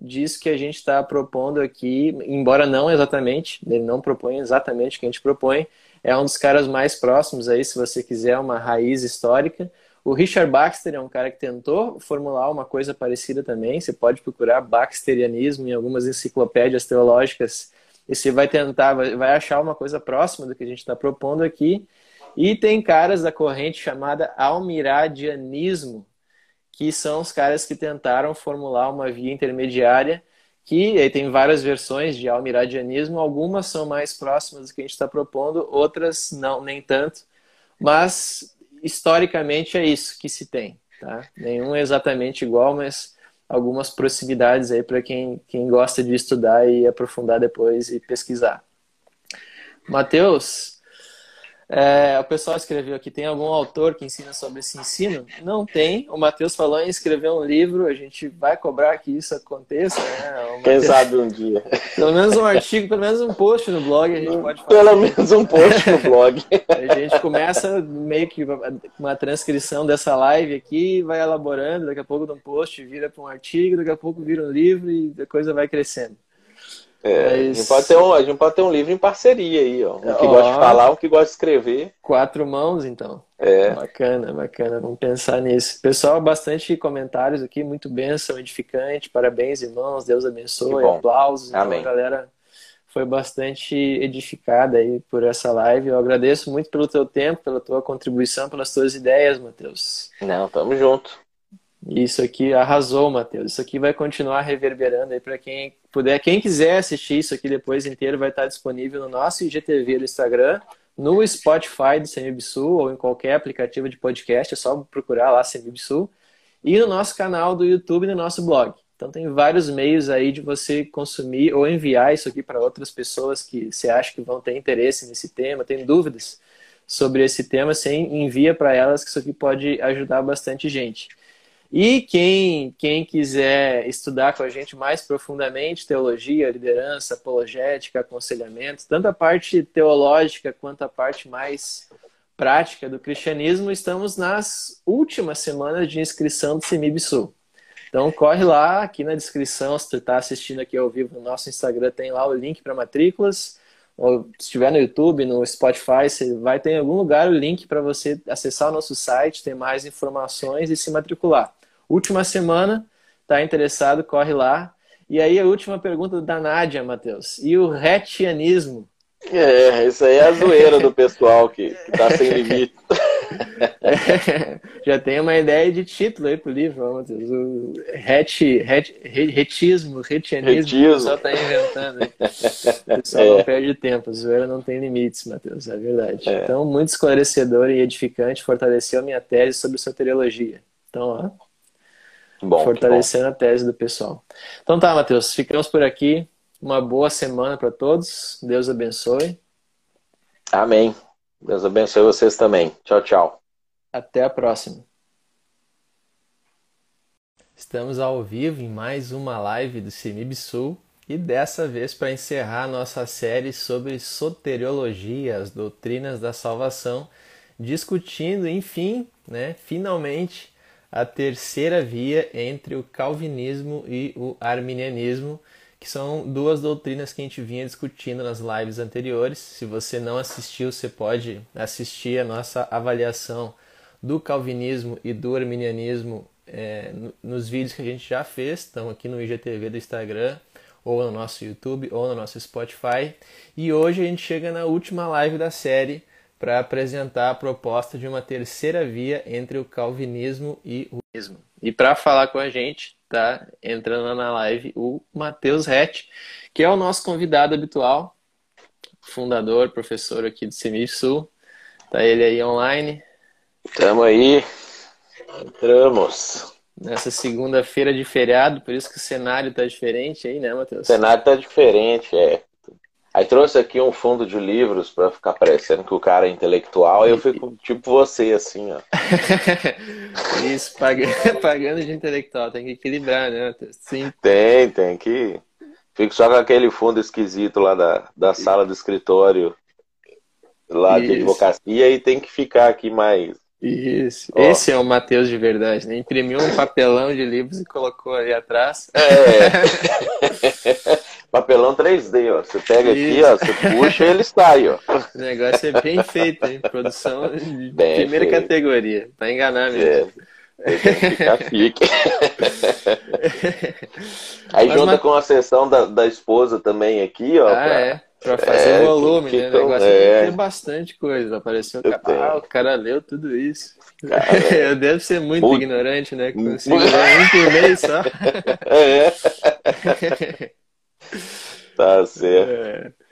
disso que a gente está propondo aqui, embora não exatamente, ele não propõe exatamente o que a gente propõe, é um dos caras mais próximos aí, se você quiser uma raiz histórica. O Richard Baxter é um cara que tentou formular uma coisa parecida também. Você pode procurar Baxterianismo em algumas enciclopédias teológicas e você vai tentar, vai achar uma coisa próxima do que a gente está propondo aqui. E tem caras da corrente chamada Almiradianismo, que são os caras que tentaram formular uma via intermediária que aí tem várias versões de almiradianismo, algumas são mais próximas do que a gente está propondo, outras não, nem tanto. Mas historicamente é isso que se tem, tá? Nenhum é exatamente igual, mas algumas proximidades aí para quem, quem gosta de estudar e aprofundar depois e pesquisar. Mateus, é, o pessoal escreveu aqui: tem algum autor que ensina sobre esse ensino? Não tem. O Matheus falou em escrever um livro, a gente vai cobrar que isso aconteça. Né?
Quem sabe um dia.
Pelo menos um artigo, pelo menos um post no blog a gente pode
fazer. Pelo menos um post no blog.
a gente começa meio que uma transcrição dessa live aqui, vai elaborando, daqui a pouco de um post vira para um artigo, daqui a pouco vira um livro e a coisa vai crescendo.
É, Mas... a, gente pode ter um, a gente pode ter um livro em parceria aí, ó. Um que ó, gosta de falar, um que gosta de escrever.
Quatro mãos, então.
É.
Bacana, bacana. Vamos pensar nisso. Pessoal, bastante comentários aqui, muito bênção, edificante. Parabéns, irmãos. Deus abençoe. Aplausos. Então,
Amém.
A galera foi bastante edificada aí por essa live. Eu agradeço muito pelo teu tempo, pela tua contribuição, pelas tuas ideias, Matheus.
Não, tamo junto.
Isso aqui arrasou, Matheus. Isso aqui vai continuar reverberando aí para quem puder. Quem quiser assistir isso aqui depois inteiro, vai estar disponível no nosso IGTV no Instagram, no Spotify do Semibsul ou em qualquer aplicativo de podcast. É só procurar lá Semibsul. E no nosso canal do YouTube e no nosso blog. Então tem vários meios aí de você consumir ou enviar isso aqui para outras pessoas que você acha que vão ter interesse nesse tema, tem dúvidas sobre esse tema, você envia para elas que isso aqui pode ajudar bastante gente. E quem, quem quiser estudar com a gente mais profundamente teologia, liderança, apologética, aconselhamento, tanto a parte teológica quanto a parte mais prática do cristianismo, estamos nas últimas semanas de inscrição do CEMIB Sul. Então corre lá, aqui na descrição, se tu está assistindo aqui ao vivo no nosso Instagram, tem lá o link para matrículas. Ou se estiver no YouTube, no Spotify, você vai ter em algum lugar o link para você acessar o nosso site, ter mais informações e se matricular. Última semana, tá interessado, corre lá. E aí a última pergunta da Nádia, Matheus. E o retianismo?
É, isso aí é a zoeira do pessoal que, que tá sem limite.
É, já tem uma ideia de título aí pro livro, Matheus. O reti, ret, retismo, retianismo, Retismo. o pessoal tá inventando. Aí. O pessoal é. não perde tempo, a zoeira não tem limites, Matheus, é verdade. É. Então, muito esclarecedor e edificante, fortaleceu a minha tese sobre soteriologia. Então, ó, bom, fortalecendo a tese do pessoal. Então tá, Matheus, ficamos por aqui. Uma boa semana para todos. Deus abençoe.
Amém. Deus abençoe vocês também. Tchau, tchau.
Até a próxima. Estamos ao vivo em mais uma live do CIMIB Sul e dessa vez para encerrar nossa série sobre soteriologia, as doutrinas da salvação, discutindo, enfim, né, finalmente, a terceira via entre o calvinismo e o arminianismo que são duas doutrinas que a gente vinha discutindo nas lives anteriores. Se você não assistiu, você pode assistir a nossa avaliação do calvinismo e do arminianismo é, nos vídeos que a gente já fez, estão aqui no IGTV do Instagram, ou no nosso YouTube, ou no nosso Spotify. E hoje a gente chega na última live da série para apresentar a proposta de uma terceira via entre o calvinismo e o ismo. E para falar com a gente, tá entrando na live o Matheus Rett, que é o nosso convidado habitual, fundador, professor aqui do CEMIF Sul. Tá ele aí online.
Tamo aí. Entramos.
Nessa segunda-feira de feriado, por isso que o cenário tá diferente aí, né, Matheus? O
cenário tá diferente, é. Aí trouxe aqui um fundo de livros para ficar parecendo que o cara é intelectual, e eu fico tipo você, assim, ó.
Isso, pagando, pagando de intelectual, tem que equilibrar, né?
Sim. Tem, tem que. Fico só com aquele fundo esquisito lá da, da sala do escritório lá Isso. de advocacia e tem que ficar aqui mais.
Isso. Ó. Esse é o Matheus de verdade, né? Imprimiu um papelão de livros e colocou ali atrás.
É. Papelão 3D, ó. Você pega Isso. aqui, ó, você puxa e ele sai, ó.
O negócio é bem feito, hein? Produção de bem primeira feito. categoria. Pra enganar mesmo. É.
Ficar fique. Aí Mas junta uma... com a sessão da, da esposa também aqui, ó.
Ah, pra... é. Pra fazer é, volume, né? O negócio é. tem bastante coisa. Apareceu o cara, ah, o cara leu tudo isso. Cara, Eu devo ser muito, muito... ignorante, né? Consigo ler um por mês só.
É. tá certo. É.